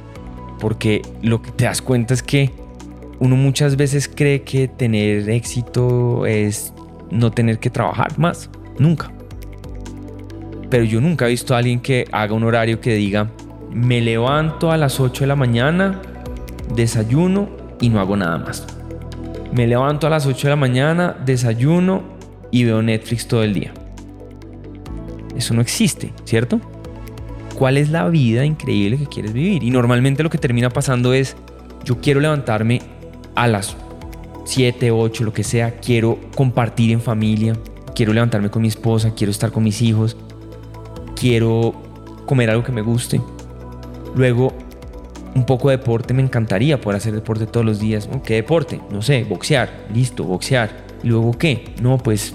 Porque lo que te das cuenta es que uno muchas veces cree que tener éxito es no tener que trabajar más. Nunca. Pero yo nunca he visto a alguien que haga un horario que diga, me levanto a las 8 de la mañana, desayuno y no hago nada más. Me levanto a las 8 de la mañana, desayuno y veo Netflix todo el día. Eso no existe, ¿cierto? ¿Cuál es la vida increíble que quieres vivir? Y normalmente lo que termina pasando es, yo quiero levantarme a las 7, 8, lo que sea, quiero compartir en familia, quiero levantarme con mi esposa, quiero estar con mis hijos, quiero comer algo que me guste. Luego, un poco de deporte, me encantaría poder hacer deporte todos los días. ¿Qué deporte? No sé, boxear, listo, boxear. ¿Y luego qué? No, pues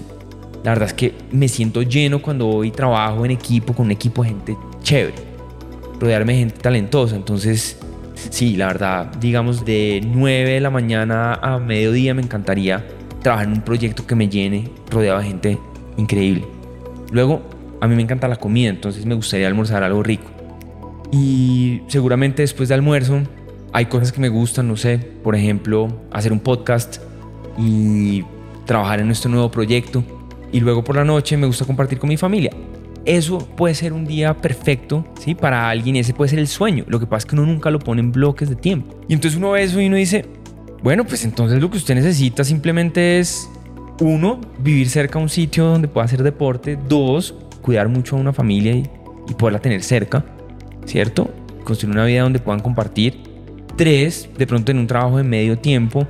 la verdad es que me siento lleno cuando voy y trabajo en equipo, con un equipo de gente chévere, rodearme de gente talentosa. Entonces, sí, la verdad, digamos de 9 de la mañana a mediodía me encantaría trabajar en un proyecto que me llene, rodeado de gente increíble. Luego, a mí me encanta la comida, entonces me gustaría almorzar algo rico. Y seguramente después de almuerzo hay cosas que me gustan, no sé, por ejemplo, hacer un podcast y trabajar en nuestro nuevo proyecto. Y luego por la noche me gusta compartir con mi familia. Eso puede ser un día perfecto, ¿sí? Para alguien ese puede ser el sueño. Lo que pasa es que uno nunca lo pone en bloques de tiempo. Y entonces uno ve eso y uno dice, bueno, pues entonces lo que usted necesita simplemente es, uno, vivir cerca a un sitio donde pueda hacer deporte. Dos, cuidar mucho a una familia y, y poderla tener cerca, ¿cierto? Construir una vida donde puedan compartir. Tres, de pronto en un trabajo de medio tiempo.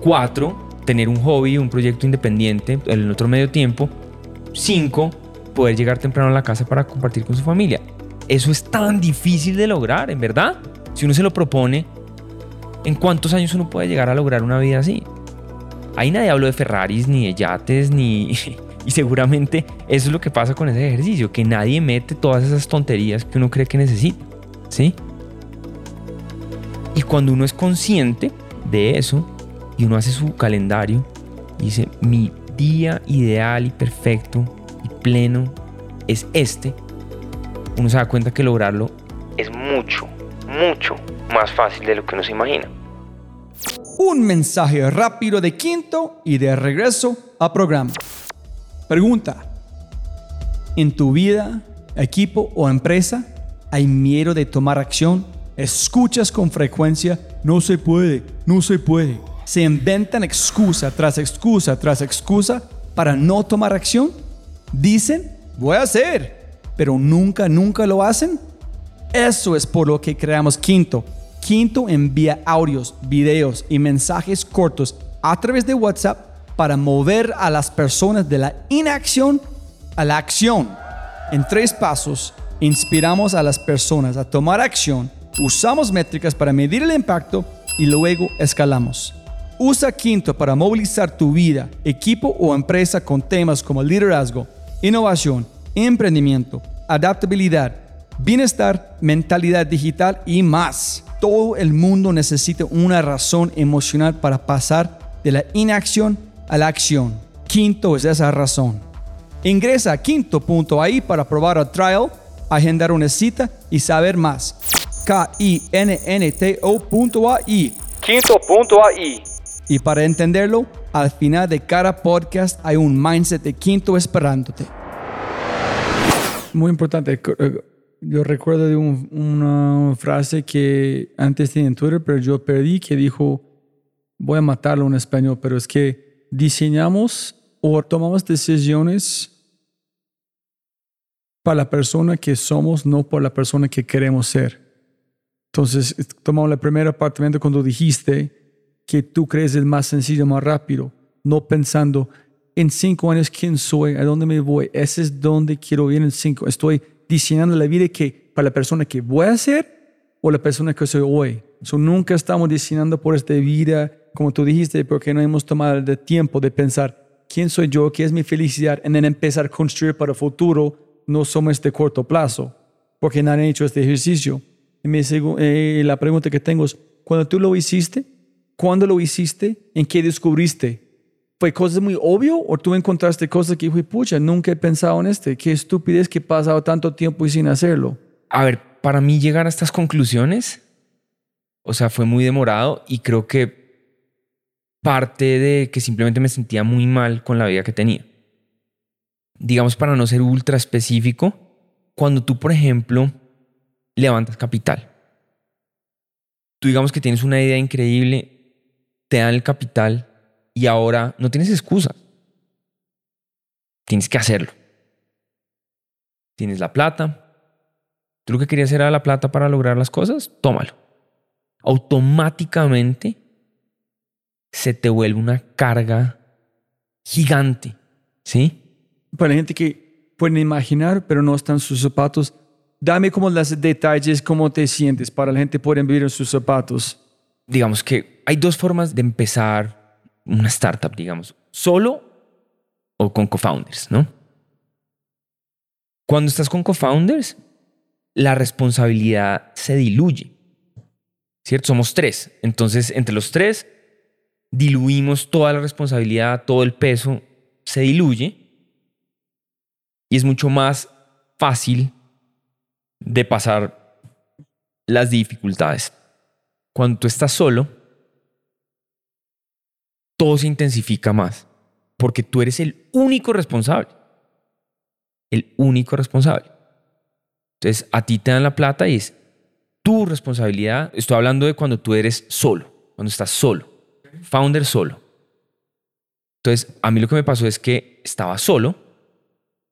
Cuatro, tener un hobby, un proyecto independiente en otro medio tiempo. Cinco, poder llegar temprano a la casa para compartir con su familia. Eso es tan difícil de lograr, en verdad. Si uno se lo propone, ¿en cuántos años uno puede llegar a lograr una vida así? Ahí nadie habló de Ferraris, ni de yates, ni... Y seguramente eso es lo que pasa con ese ejercicio, que nadie mete todas esas tonterías que uno cree que necesita. ¿Sí? Y cuando uno es consciente de eso y uno hace su calendario dice, mi día ideal y perfecto pleno es este, uno se da cuenta que lograrlo es mucho, mucho más fácil de lo que uno se imagina. Un mensaje rápido de quinto y de regreso a programa. Pregunta. ¿En tu vida, equipo o empresa hay miedo de tomar acción? ¿Escuchas con frecuencia, no se puede, no se puede? ¿Se inventan excusa tras excusa tras excusa para no tomar acción? Dicen, voy a hacer, pero nunca, nunca lo hacen. Eso es por lo que creamos Quinto. Quinto envía audios, videos y mensajes cortos a través de WhatsApp para mover a las personas de la inacción a la acción. En tres pasos, inspiramos a las personas a tomar acción, usamos métricas para medir el impacto y luego escalamos. Usa Quinto para movilizar tu vida, equipo o empresa con temas como liderazgo, innovación, emprendimiento, adaptabilidad, bienestar, mentalidad digital y más. Todo el mundo necesita una razón emocional para pasar de la inacción a la acción. Quinto es esa razón. Ingresa a quinto.ai para probar el trial, agendar una cita y saber más. K-I-N-N-T-O.ai. Quinto.ai. Y para entenderlo, al final de cada podcast hay un mindset de quinto esperándote. Muy importante. eh, Yo recuerdo de un- una frase que antes tenía en Twitter, pero yo perdí, que dijo, voy a matarlo en español, pero es que diseñamos o tomamos decisiones para la persona que somos, no por la persona que queremos ser. Entonces, tomamos la primera parte cuando dijiste que tú crees es más sencillo, más rápido, no pensando en cinco años quién soy, a dónde me voy, ese es donde quiero ir en cinco. Estoy diseñando la vida que para la persona que voy a ser o la persona que soy hoy. So, nunca estamos diseñando por esta vida, como tú dijiste, porque no hemos tomado el tiempo de pensar quién soy yo, qué es mi felicidad, y en empezar a construir para el futuro, no somos de corto plazo, porque nadie ha hecho este ejercicio. Y eh, la pregunta que tengo es, cuando tú lo hiciste, ¿cuándo lo hiciste? ¿En qué descubriste? ¿Fue cosas muy obvio o tú encontraste cosas que dije, pucha, nunca he pensado en este? Qué estupidez que he pasado tanto tiempo y sin hacerlo. A ver, para mí llegar a estas conclusiones, o sea, fue muy demorado y creo que parte de que simplemente me sentía muy mal con la vida que tenía. Digamos, para no ser ultra específico, cuando tú, por ejemplo, levantas capital, tú digamos que tienes una idea increíble, te dan el capital y ahora no tienes excusa. Tienes que hacerlo. Tienes la plata, tú lo que querías era la plata para lograr las cosas, tómalo. Automáticamente se te vuelve una carga gigante, ¿sí? Para la gente que pueden imaginar, pero no están sus zapatos, dame como los detalles, cómo te sientes, para la gente poder vivir en sus zapatos. Digamos que hay dos formas de empezar una startup, digamos, solo o con co-founders, ¿no? Cuando estás con co-founders, la responsabilidad se diluye, ¿cierto? Somos tres, entonces entre los tres diluimos toda la responsabilidad, todo el peso se diluye y es mucho más fácil de pasar las dificultades. Cuando tú estás solo, todo se intensifica más, porque tú eres el único responsable. El único responsable. Entonces, a ti te dan la plata y es tu responsabilidad. Estoy hablando de cuando tú eres solo, cuando estás solo, founder solo. Entonces, a mí lo que me pasó es que estaba solo,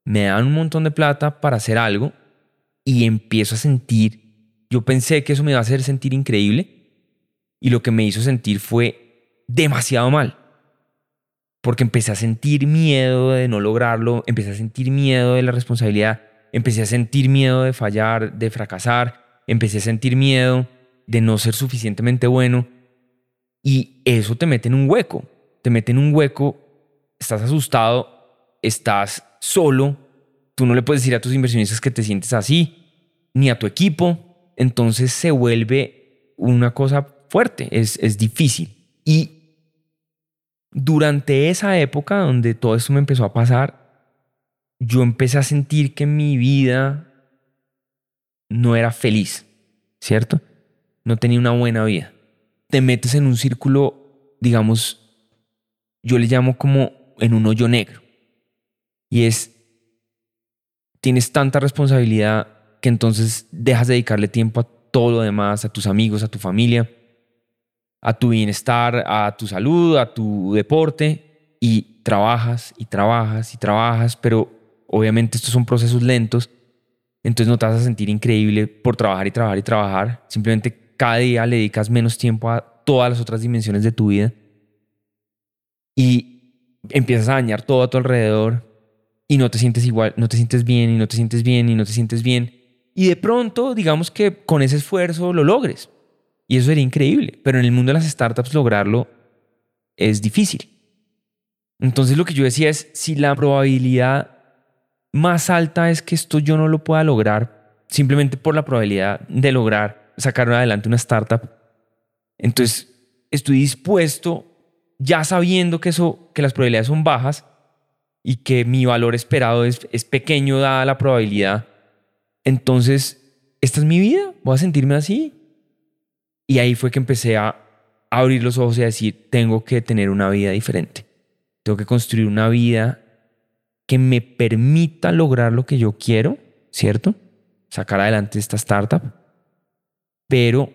me dan un montón de plata para hacer algo y empiezo a sentir, yo pensé que eso me iba a hacer sentir increíble y lo que me hizo sentir fue demasiado mal. Porque empecé a sentir miedo de no lograrlo, empecé a sentir miedo de la responsabilidad, empecé a sentir miedo de fallar, de fracasar, empecé a sentir miedo de no ser suficientemente bueno y eso te mete en un hueco te mete en un hueco, estás asustado, estás solo, tú no le puedes decir a tus inversionistas que te sientes así, ni a tu equipo, entonces se vuelve una cosa fuerte, es, es difícil. Y durante esa época donde todo esto me empezó a pasar, yo empecé a sentir que mi vida no era feliz, ¿cierto? No tenía una buena vida. Te metes en un círculo, digamos, yo le llamo como en un hoyo negro. Y es, tienes tanta responsabilidad que entonces dejas de dedicarle tiempo a todo lo demás, a tus amigos, a tu familia, a tu bienestar, a tu salud, a tu deporte, y trabajas y trabajas y trabajas, pero obviamente estos son procesos lentos, entonces no te vas a sentir increíble por trabajar y trabajar y trabajar, simplemente cada día le dedicas menos tiempo a todas las otras dimensiones de tu vida y empiezas a dañar todo a tu alrededor y no te sientes igual, no te sientes bien y no te sientes bien y no te sientes bien. Y de pronto, digamos que con ese esfuerzo lo logres. Y eso sería increíble. Pero en el mundo de las startups lograrlo es difícil. Entonces lo que yo decía es, si la probabilidad más alta es que esto yo no lo pueda lograr, simplemente por la probabilidad de lograr sacar adelante una startup, entonces estoy dispuesto ya sabiendo que, eso, que las probabilidades son bajas y que mi valor esperado es, es pequeño dada la probabilidad, entonces, esta es mi vida, voy a sentirme así. Y ahí fue que empecé a abrir los ojos y a decir, tengo que tener una vida diferente. Tengo que construir una vida que me permita lograr lo que yo quiero, ¿cierto? Sacar adelante esta startup, pero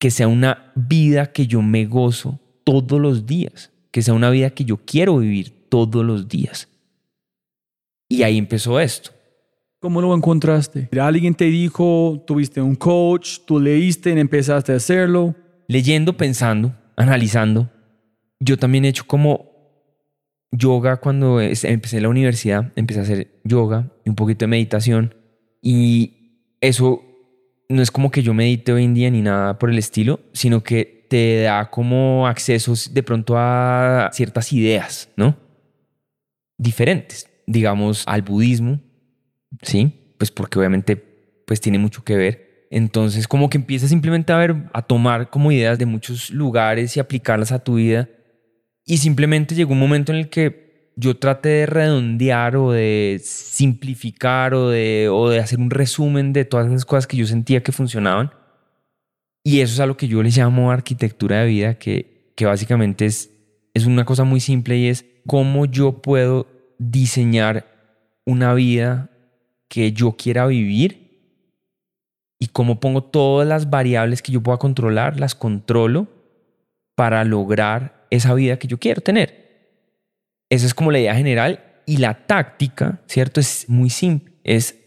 que sea una vida que yo me gozo todos los días, que sea una vida que yo quiero vivir todos los días. Y ahí empezó esto. ¿Cómo lo encontraste? ¿Alguien te dijo, tuviste un coach, tú leíste y empezaste a hacerlo? Leyendo, pensando, analizando. Yo también he hecho como yoga cuando empecé la universidad, empecé a hacer yoga y un poquito de meditación. Y eso no es como que yo medite hoy en día ni nada por el estilo, sino que te da como accesos de pronto a ciertas ideas, ¿no? Diferentes, digamos, al budismo, ¿sí? Pues porque obviamente pues tiene mucho que ver. Entonces como que empiezas simplemente a ver, a tomar como ideas de muchos lugares y aplicarlas a tu vida. Y simplemente llegó un momento en el que yo traté de redondear o de simplificar o de, o de hacer un resumen de todas esas cosas que yo sentía que funcionaban y eso es a lo que yo le llamo arquitectura de vida, que, que básicamente es, es una cosa muy simple y es cómo yo puedo diseñar una vida que yo quiera vivir y cómo pongo todas las variables que yo pueda controlar, las controlo para lograr esa vida que yo quiero tener. Esa es como la idea general y la táctica, ¿cierto? Es muy simple. Es,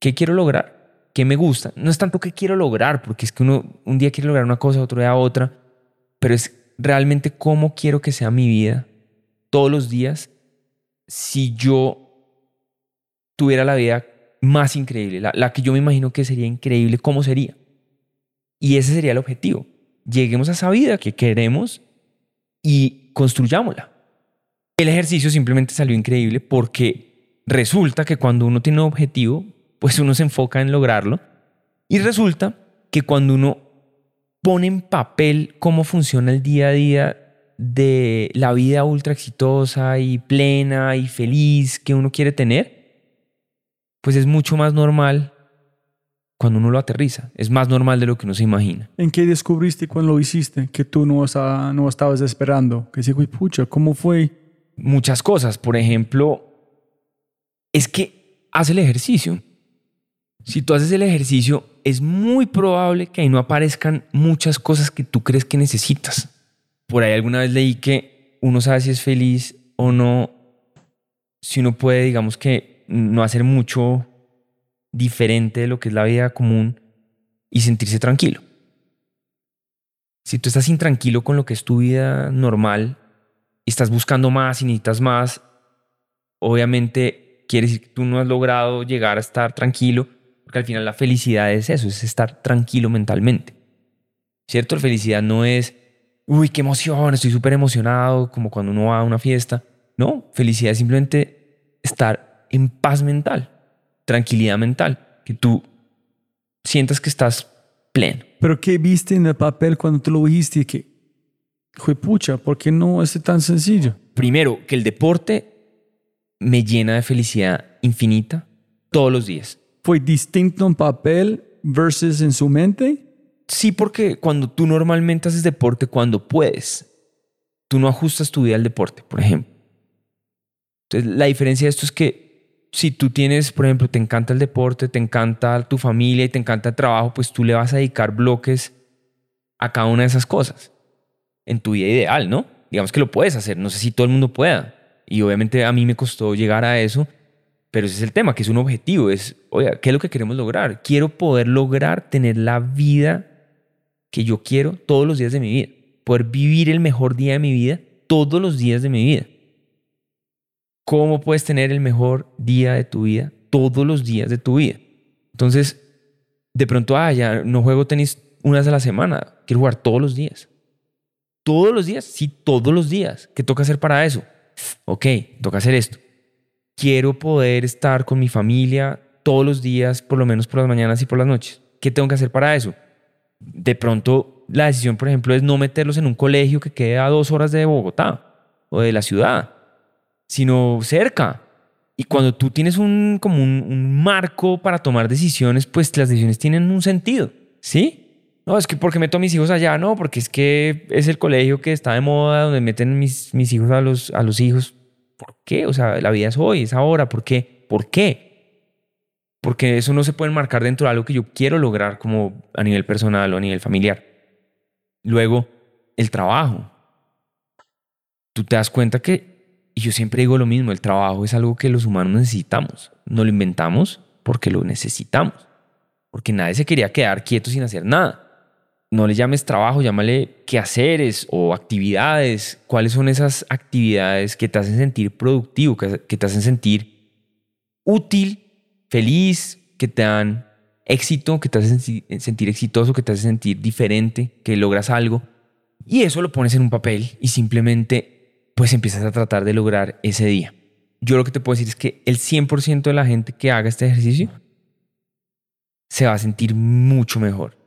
¿qué quiero lograr? qué me gusta. No es tanto qué quiero lograr, porque es que uno un día quiere lograr una cosa, otro día otra, pero es realmente cómo quiero que sea mi vida todos los días si yo tuviera la vida más increíble, la, la que yo me imagino que sería increíble, ¿cómo sería? Y ese sería el objetivo. Lleguemos a esa vida que queremos y construyámosla. El ejercicio simplemente salió increíble porque resulta que cuando uno tiene un objetivo, pues uno se enfoca en lograrlo. Y resulta que cuando uno pone en papel cómo funciona el día a día de la vida ultra exitosa y plena y feliz que uno quiere tener, pues es mucho más normal cuando uno lo aterriza. Es más normal de lo que uno se imagina. ¿En qué descubriste cuando lo hiciste que tú no, esa- no estabas esperando? Que güey, pucha, ¿cómo fue? Muchas cosas. Por ejemplo, es que haz el ejercicio. Si tú haces el ejercicio, es muy probable que ahí no aparezcan muchas cosas que tú crees que necesitas. Por ahí alguna vez leí que uno sabe si es feliz o no, si uno puede, digamos que, no hacer mucho diferente de lo que es la vida común y sentirse tranquilo. Si tú estás intranquilo con lo que es tu vida normal y estás buscando más y necesitas más, obviamente quiere decir que tú no has logrado llegar a estar tranquilo, porque al final la felicidad es eso, es estar tranquilo mentalmente. ¿Cierto? La felicidad no es, uy, qué emoción, estoy súper emocionado, como cuando uno va a una fiesta. No, felicidad es simplemente estar en paz mental, tranquilidad mental, que tú sientas que estás pleno. ¿Pero qué viste en el papel cuando tú lo dijiste? Que, pucha, ¿por qué no es tan sencillo? Primero, que el deporte me llena de felicidad infinita todos los días. ¿Fue distinto en papel versus en su mente? Sí, porque cuando tú normalmente haces deporte, cuando puedes, tú no ajustas tu vida al deporte, por ejemplo. Entonces, la diferencia de esto es que si tú tienes, por ejemplo, te encanta el deporte, te encanta tu familia y te encanta el trabajo, pues tú le vas a dedicar bloques a cada una de esas cosas en tu vida ideal, ¿no? Digamos que lo puedes hacer, no sé si todo el mundo pueda. Y obviamente a mí me costó llegar a eso, pero ese es el tema, que es un objetivo, es, oiga, ¿qué es lo que queremos lograr? Quiero poder lograr tener la vida que yo quiero todos los días de mi vida, poder vivir el mejor día de mi vida todos los días de mi vida. ¿Cómo puedes tener el mejor día de tu vida todos los días de tu vida? Entonces, de pronto, ah, ya no juego tenis una vez a la semana, quiero jugar todos los días. ¿Todos los días? Sí, todos los días. ¿Qué toca hacer para eso? Ok, toca hacer esto. Quiero poder estar con mi familia todos los días, por lo menos por las mañanas y por las noches. ¿Qué tengo que hacer para eso? De pronto, la decisión, por ejemplo, es no meterlos en un colegio que quede a dos horas de Bogotá o de la ciudad, sino cerca. Y cuando tú tienes un, como un, marco para tomar decisiones, pues las decisiones tienen un sentido, ¿sí? No, es que porque meto a mis hijos allá, no, porque es que es el colegio que está de moda, donde meten mis, mis hijos a los, a los hijos. ¿Por qué? O sea, la vida es hoy, es ahora. ¿Por qué? ¿Por qué? Porque eso no se puede marcar dentro de algo que yo quiero lograr como a nivel personal o a nivel familiar. Luego, el trabajo. Tú te das cuenta que, y yo siempre digo lo mismo, el trabajo es algo que los humanos necesitamos. No lo inventamos porque lo necesitamos. Porque nadie se quería quedar quieto sin hacer nada no le llames trabajo, llámale quehaceres o actividades. ¿Cuáles son esas actividades que te hacen sentir productivo, que, te hacen sentir útil, feliz, que te dan éxito, que te hacen sentir exitoso, que te hacen sentir diferente, que logras algo? Y eso lo pones en un papel y simplemente pues empiezas a tratar de lograr ese día. Yo lo que te puedo decir es que el 100% de la gente que haga este ejercicio se va a sentir mucho mejor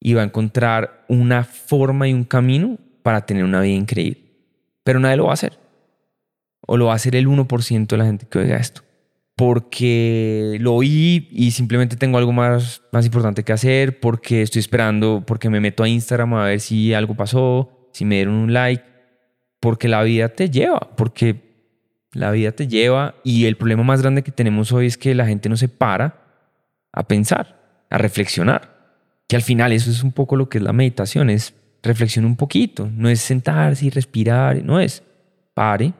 y va a encontrar una forma y un camino para tener una vida increíble. Pero nadie lo va a hacer. O lo va a hacer el 1% de la gente que oiga esto. Porque lo oí y simplemente tengo algo más, más importante que hacer, porque estoy esperando, porque me meto a Instagram a ver si algo pasó, si me dieron un like, porque la vida te lleva, porque la vida te lleva y el problema más grande que tenemos hoy es que la gente no se para a pensar, a reflexionar que al final eso es un poco lo que es la meditación, es reflexionar un poquito, no es sentarse y respirar, no es pare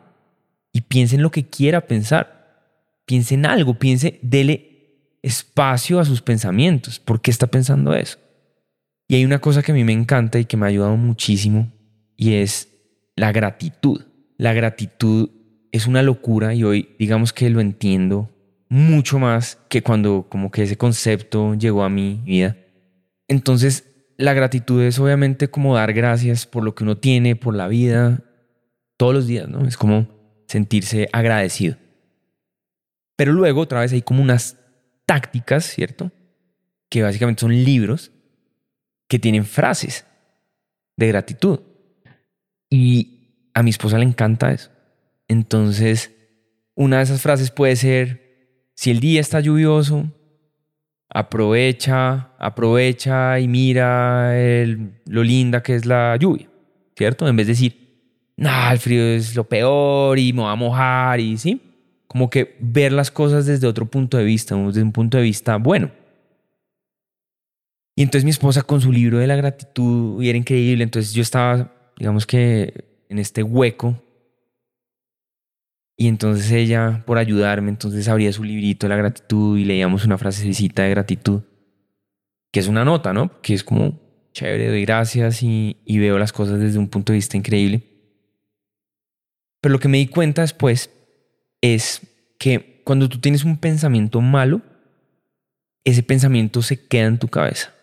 y piense en lo que quiera pensar, piense en algo, piense, dele espacio a sus pensamientos, ¿por qué está pensando eso? Y hay una cosa que a mí me encanta y que me ha ayudado muchísimo y es la gratitud. La gratitud es una locura y hoy digamos que lo entiendo mucho más que cuando como que ese concepto llegó a mi vida. Entonces, la gratitud es obviamente como dar gracias por lo que uno tiene, por la vida, todos los días, ¿no? Es como sentirse agradecido. Pero luego, otra vez, hay como unas tácticas, ¿cierto? Que básicamente son libros que tienen frases de gratitud. Y a mi esposa le encanta eso. Entonces, una de esas frases puede ser, si el día está lluvioso, aprovecha, aprovecha y mira el- lo linda que es la lluvia, ¿cierto? En vez de decir, nah, el frío es lo peor y me va a mojar y sí, como que ver las cosas desde otro punto de vista, desde un punto de vista bueno. Y entonces mi esposa con su libro de la gratitud y era increíble, entonces yo estaba, digamos que en este hueco y entonces ella, por ayudarme, entonces abría su librito de la gratitud y leíamos una frasecita de gratitud, que es una nota, ¿no? Que es como chévere, doy gracias y, y veo las cosas desde un punto de vista increíble. Pero lo que me di cuenta después es que cuando tú tienes un pensamiento malo, ese pensamiento se queda en tu cabeza.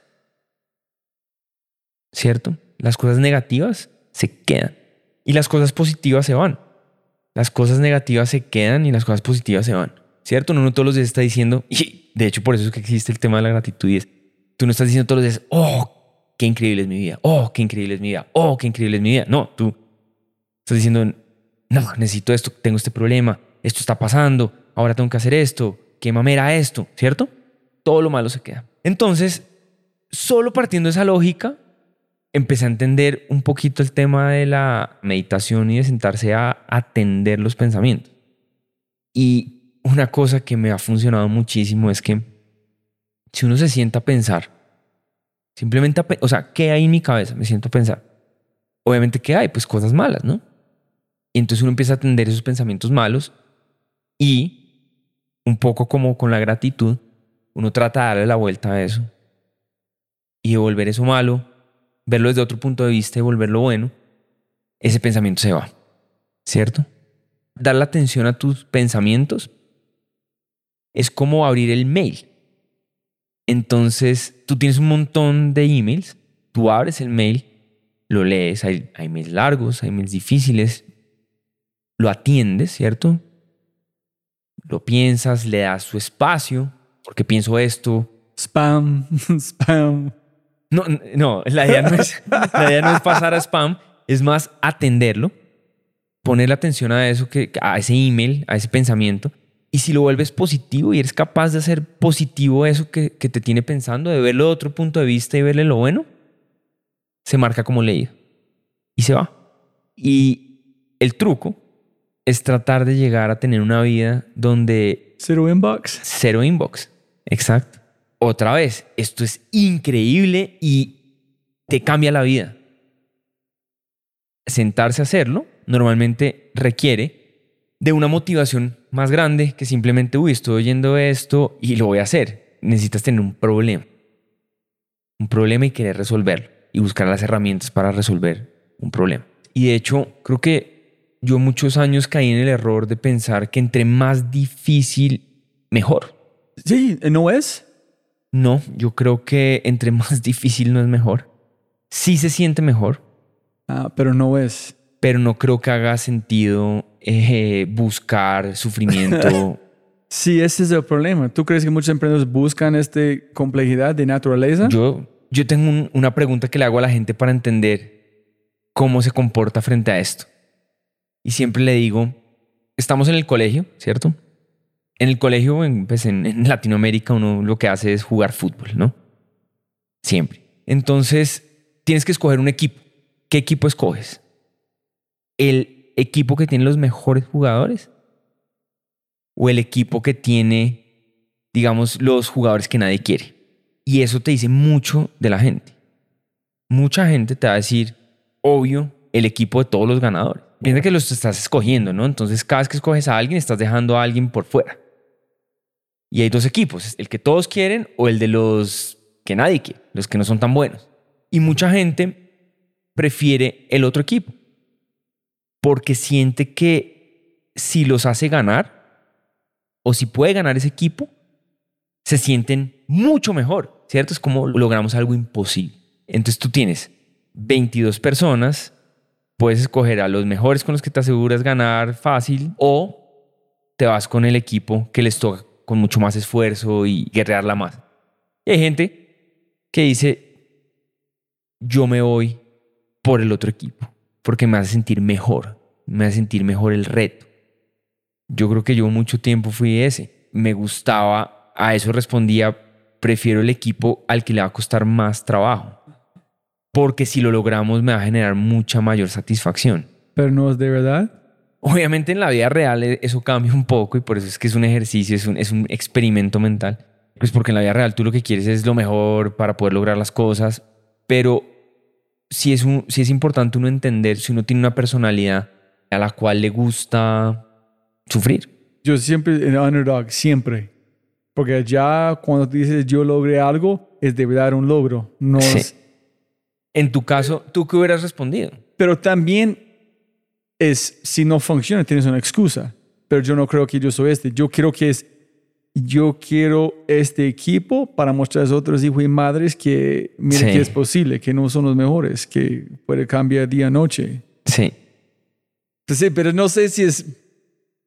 ¿Cierto? Las cosas negativas se quedan y las cosas positivas se van. Las cosas negativas se quedan y las cosas positivas se van. ¿Cierto? No todos los días está diciendo, y de hecho por eso es que existe el tema de la gratitud y es, tú no estás diciendo todos los días, oh, qué increíble es mi vida, oh, qué increíble es mi vida, oh, qué increíble es mi vida. No, tú estás diciendo, no, necesito esto, tengo este problema, esto está pasando, ahora tengo que hacer esto, qué mamera esto, ¿cierto? Todo lo malo se queda. Entonces, solo partiendo de esa lógica, empecé a entender un poquito el tema de la meditación y de sentarse a atender los pensamientos. Y una cosa que me ha funcionado muchísimo es que si uno se sienta a pensar, simplemente, o sea, ¿qué hay en mi cabeza? Me siento a pensar. Obviamente, ¿qué hay? Pues cosas malas, ¿no? Y entonces uno empieza a atender esos pensamientos malos y un poco como con la gratitud, uno trata de darle la vuelta a eso y devolver eso malo, verlo desde otro punto de vista y volverlo bueno, ese pensamiento se va, ¿cierto? Dar la atención a tus pensamientos es como abrir el mail. Entonces, tú tienes un montón de emails, tú abres el mail, lo lees, hay, hay mails largos, hay mails difíciles, lo atiendes, ¿cierto? Lo piensas, le das su espacio, porque pienso esto, Spam, spam. No, no, la idea no, es, la idea no es pasar a spam, es más atenderlo, poner atención a eso, que, a ese email, a ese pensamiento. Y si lo vuelves positivo y eres capaz de hacer positivo eso que, que te tiene pensando, de verlo de otro punto de vista y verle lo bueno, se marca como leído y se va. Y el truco es tratar de llegar a tener una vida donde Zero inbox. Cero inbox. Exacto. Otra vez, esto es increíble y te cambia la vida. Sentarse a hacerlo normalmente requiere de una motivación más grande que simplemente, uy, estoy oyendo esto y lo voy a hacer. Necesitas tener un problema. Un problema y querer resolverlo y buscar las herramientas para resolver un problema. Y de hecho, creo que yo muchos años caí en el error de pensar que entre más difícil, mejor. Sí, ¿no es? No, yo creo que entre más difícil no es mejor. Sí se siente mejor, Ah, pero no es. pero no creo que haga sentido eh, buscar sufrimiento. Sí, ese es el problema. ¿Tú crees que muchos emprendedores buscan esta complejidad de naturaleza? yo, yo tengo un- una pregunta que le hago a la gente para entender cómo se comporta frente a esto. Y siempre le digo, estamos en el colegio, ¿cierto? En el colegio, en, pues en, Latinoamérica, uno lo que hace es jugar fútbol, ¿no? Siempre. Entonces, tienes que escoger un equipo. ¿Qué equipo escoges? ¿El equipo que tiene los mejores jugadores? ¿O el equipo que tiene, digamos, los jugadores que nadie quiere? Y eso te dice mucho de la gente. Mucha gente te va a decir, obvio, el equipo de todos los ganadores. Piensa que los estás escogiendo, ¿no? Entonces, cada vez que escoges a alguien, estás dejando a alguien por fuera. Y hay dos equipos, el que todos quieren o el de los que nadie quiere, los que no son tan buenos. Y mucha gente prefiere el otro equipo porque siente que si los hace ganar o si puede ganar ese equipo, se sienten mucho mejor, ¿cierto? Es como logramos algo imposible. Entonces tú tienes 22 personas, puedes escoger a los mejores con los que te aseguras ganar fácil o te vas con el equipo que les toca con mucho más esfuerzo y guerrearla más. Y hay gente que dice, yo me voy por el otro equipo. porque me hace sentir mejor, me hace sentir mejor el reto. Yo creo que yo mucho tiempo fui ese. Me gustaba, a eso respondía, prefiero el equipo al que le va a costar más trabajo. Porque si lo logramos me va a generar mucha mayor satisfacción. Pero no es de verdad. Obviamente en la vida real e- eso cambia un poco y por eso es que es un ejercicio, es un, es un experimento mental. Pues porque en la vida real tú lo que quieres es lo mejor para poder lograr las cosas, pero si es, un, si es importante uno entender si uno tiene una personalidad a la cual le gusta sufrir. Yo siempre en underdog, siempre. Porque ya cuando dices yo logré algo, es de verdad un logro. No Sí. es- En tu caso, ¿tú qué hubieras respondido? pero también es, si no funciona, tienes una excusa. Pero yo no creo que yo soy este. Yo creo que es, yo quiero este equipo para mostrar a otros hijos y madres que, mira Sí. que es posible, que no son los mejores, que puede cambiar día a noche. Sí. Pues Sí, pero no sé si es,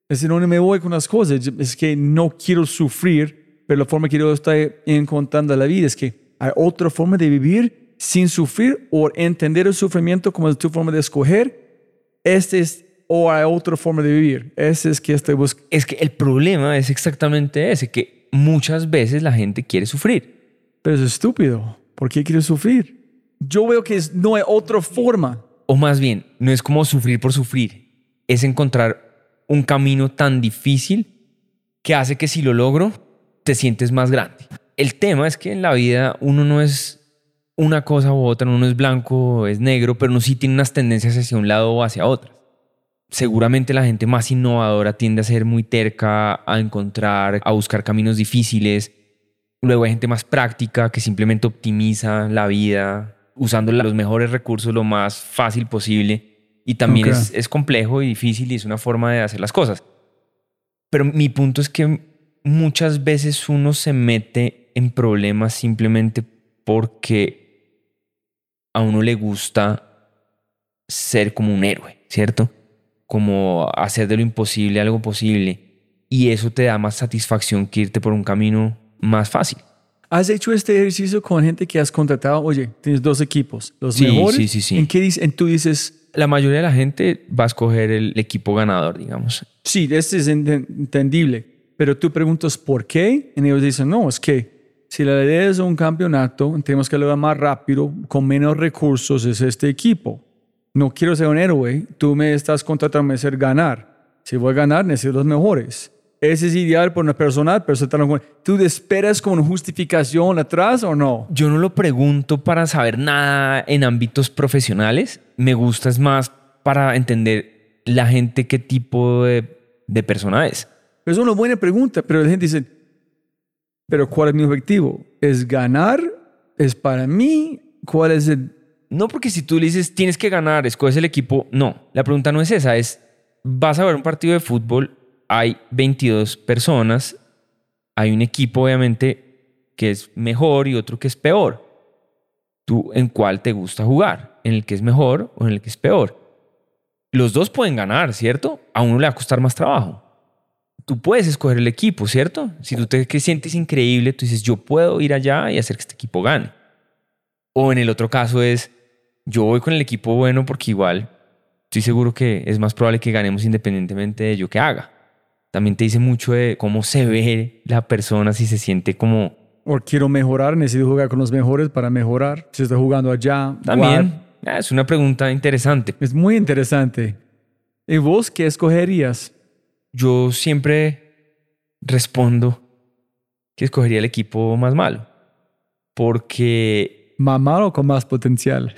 es en donde me voy con las cosas. Es que no quiero sufrir, pero la forma que yo estoy encontrando la vida es que hay otra forma de vivir sin sufrir o entender el sufrimiento como tu forma de escoger. Este es, o hay otra forma de vivir. Ese es que estoy buscando. Es que el problema es exactamente ese, que muchas veces la gente quiere sufrir. Pero es estúpido. ¿Por qué quiero sufrir? Yo veo que es- no hay otra forma. O más bien, no es como sufrir por sufrir, es encontrar un camino tan difícil que hace que si lo logro, te sientes más grande. El tema es que en la vida uno no es una cosa u otra, uno no es blanco es negro, pero uno sí tiene unas tendencias hacia un lado o hacia otras. Seguramente la gente más innovadora tiende a ser muy terca, a encontrar, a buscar caminos difíciles. Luego hay gente más práctica que simplemente optimiza la vida usando los mejores recursos lo más fácil posible. Y también Ok. es, es complejo y difícil y es una forma de hacer las cosas. Pero mi punto es que muchas veces uno se mete en problemas simplemente porque a uno le gusta ser como un héroe, ¿cierto? Como hacer de lo imposible algo posible. Y eso te da más satisfacción que irte por un camino más fácil. ¿Has hecho este ejercicio con gente que has contratado? Oye, tienes dos equipos, los Sí, mejores. sí, sí, sí. ¿En qué dices? Tú dices, La mayoría de la gente va a escoger el equipo ganador, digamos. sí, este es enten- entendible, pero tú preguntas por qué, y ellos dicen, no, es que si la idea es un campeonato, tenemos que lograr más rápido, con menos recursos, es este equipo. No quiero ser un héroe, tú me estás contratando a ser ganar. Si voy a ganar, necesito los mejores. Ese es ideal por una persona, pero ¿tú esperas con justificación atrás o no? Yo no lo pregunto para saber nada en ámbitos profesionales. Me gusta es más para entender la gente qué tipo de, de persona es. Es una buena pregunta, pero la gente dice, pero ¿cuál es mi objetivo? ¿Es ganar? ¿Es para mí? ¿Cuál es el...? No porque si tú le dices tienes que ganar, escoges el equipo. No, la pregunta no es esa. Es, vas a ver un partido de fútbol, hay 22 personas, hay un equipo obviamente que es mejor y otro que es peor. ¿Tú en cuál te gusta jugar? ¿En el que es mejor o en el que es peor? Los dos pueden ganar, ¿cierto? A uno le va a costar más trabajo. Tú puedes escoger el equipo, ¿cierto? Si tú te que sientes increíble, tú dices, yo puedo ir allá y hacer que este equipo gane. O en el otro caso es, yo voy con el equipo bueno porque igual estoy seguro que es más probable que ganemos independientemente de yo que haga. También te dice mucho de cómo se ve la persona, si se siente como... O quiero mejorar, necesito jugar con los mejores para mejorar. Si está jugando allá. También ah, es una pregunta interesante. Es muy interesante. ¿Y vos qué escogerías? Yo siempre respondo que escogería el equipo más malo. Porque ¿Más malo o con más potencial?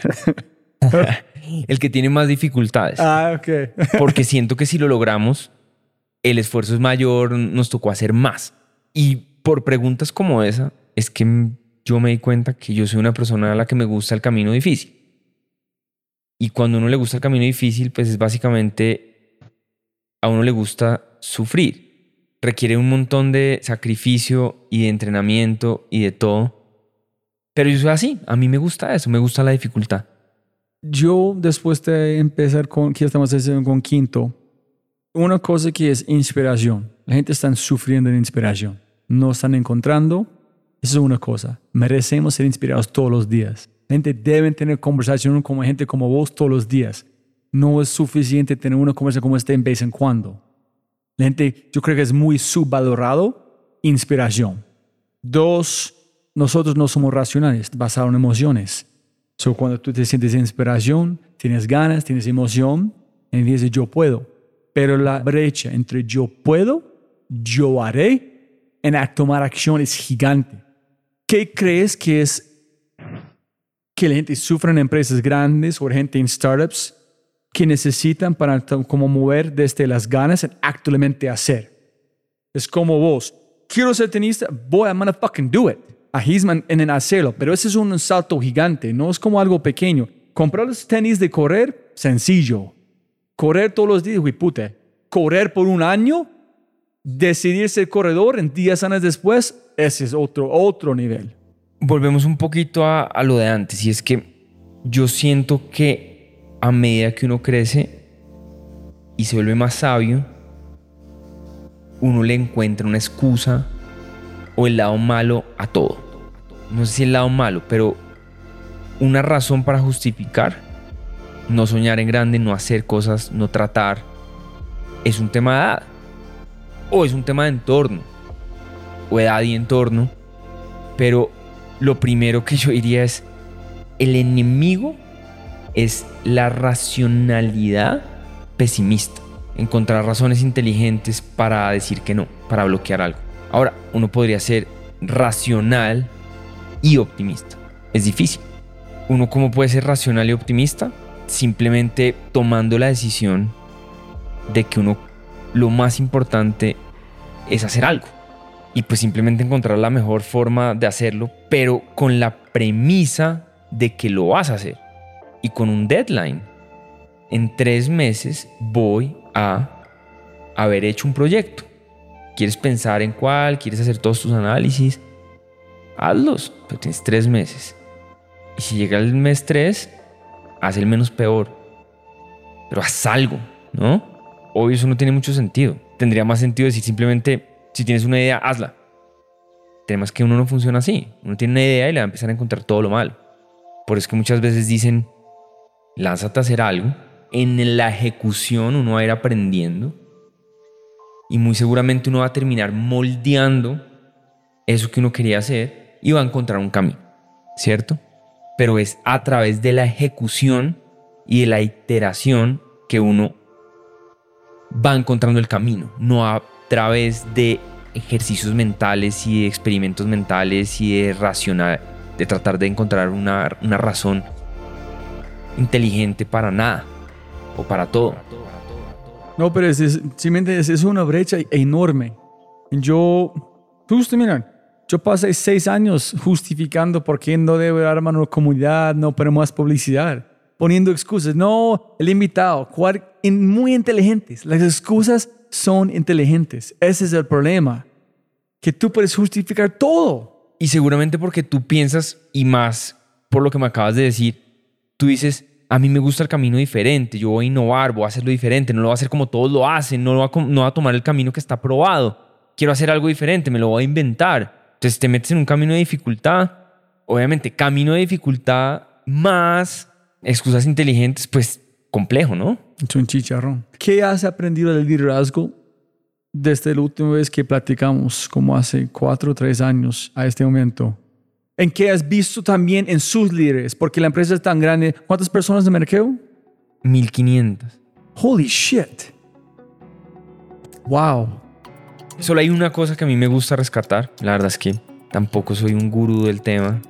el que tiene más dificultades. ah, ok. porque siento que si lo logramos, el esfuerzo es mayor, nos tocó hacer más. Y por preguntas como esa, es que yo me di cuenta que yo soy una persona a la que me gusta el camino difícil. Y cuando uno le gusta el camino difícil, pues es básicamente, a uno le gusta sufrir. Requiere un montón de sacrificio y de entrenamiento y de todo. Pero yo soy así, a mí me gusta eso, me gusta la dificultad. Yo, después de empezar con, que estamos haciendo con Quinto, una cosa que es inspiración. La gente está sufriendo de inspiración. No están encontrando. Eso es una cosa. Merecemos ser inspirados todos los días. La gente debe tener conversación con gente como vos todos los días. No es suficiente tener una conversación como esta en vez en cuando. La gente, yo creo que es muy subvalorado inspiración. Dos, nosotros no somos racionales, basados en emociones. So, cuando tú te sientes inspiración, tienes ganas, tienes emoción, vez de yo puedo. Pero la brecha entre yo puedo, yo haré, en tomar acción es gigante. ¿Qué crees que es que la gente sufre en empresas grandes o gente en startups que necesitan para como mover desde las ganas en actualmente hacer? Es como vos, quiero ser tenista, voy a motherfucking do it. A Hisman en el hacerlo, pero ese es un salto gigante, no es como algo pequeño. Comprar los tenis de correr, sencillo. Correr todos los días, puta. Correr por un año, decidir ser corredor en días años después, ese es otro, otro nivel. Volvemos un poquito a lo de antes, y es que yo siento que a medida que uno crece y se vuelve más sabio, uno le encuentra una excusa o el lado malo a todo. No sé si el lado malo, pero una razón para justificar no soñar en grande, no hacer cosas, no tratar, es un tema de edad. O es un tema de entorno. O edad y entorno. Pero lo primero que yo diría es, el enemigo es la racionalidad pesimista. Encontrar razones inteligentes para decir que no, para bloquear algo. Ahora, uno podría ser racional y optimista. Es difícil. ¿Uno cómo puede ser racional y optimista? Simplemente tomando la decisión de que uno lo más importante es hacer algo. Y pues simplemente encontrar la mejor forma de hacerlo, pero con la premisa de que lo vas a hacer. Y con un deadline. En tres meses voy a haber hecho un proyecto. ¿Quieres pensar en cuál? ¿Quieres hacer todos tus análisis? Hazlos, pero tienes tres meses. Y si llega el mes 3, haz el menos peor. Pero haz algo, ¿no? Obvio, eso no tiene mucho sentido. Tendría más sentido decir simplemente, si tienes una idea, hazla. Tenemos que uno no funciona así. Uno tiene una idea y le va a empezar a encontrar todo lo malo. Por eso es que muchas veces dicen, lánzate a hacer algo. En la ejecución uno va a ir aprendiendo. Y muy seguramente uno va a terminar moldeando eso que uno quería hacer y va a encontrar un camino. ¿Cierto? pero es a través de la ejecución y de la iteración que uno va encontrando el camino, no a través de ejercicios mentales y de experimentos mentales y de racional, de tratar de encontrar una, razón inteligente para nada o para todo. No, pero es, es, es una brecha enorme. Yo, justo miran, yo pasé seis años justificando por qué no debe armar una comunidad, no ponemos publicidad, poniendo excusas. No, el invitado, muy inteligentes. Las excusas son inteligentes. Ese es el problema. Que tú puedes justificar todo. Y seguramente porque tú piensas, y más por lo que me acabas de decir, tú dices, a mí me gusta el camino diferente, yo voy a innovar, voy a hacerlo diferente, no lo voy a hacer como todos lo hacen, no, lo voy a tomar el camino que está probado. Quiero hacer algo diferente, me lo voy a inventar. Entonces te metes en un camino de dificultad. Obviamente, camino de dificultad más excusas inteligentes, pues complejo, ¿no? Es un chicharrón. ¿Qué has aprendido del liderazgo desde la última vez que platicamos, como hace cuatro o tres años a este momento? ¿En qué has visto también en sus líderes? Porque la empresa es tan grande. ¿Cuántas personas de mercado? 1500. Holy shit. Wow. Solo hay una cosa que a mí me gusta rescatar. La verdad es que tampoco soy un gurú del tema.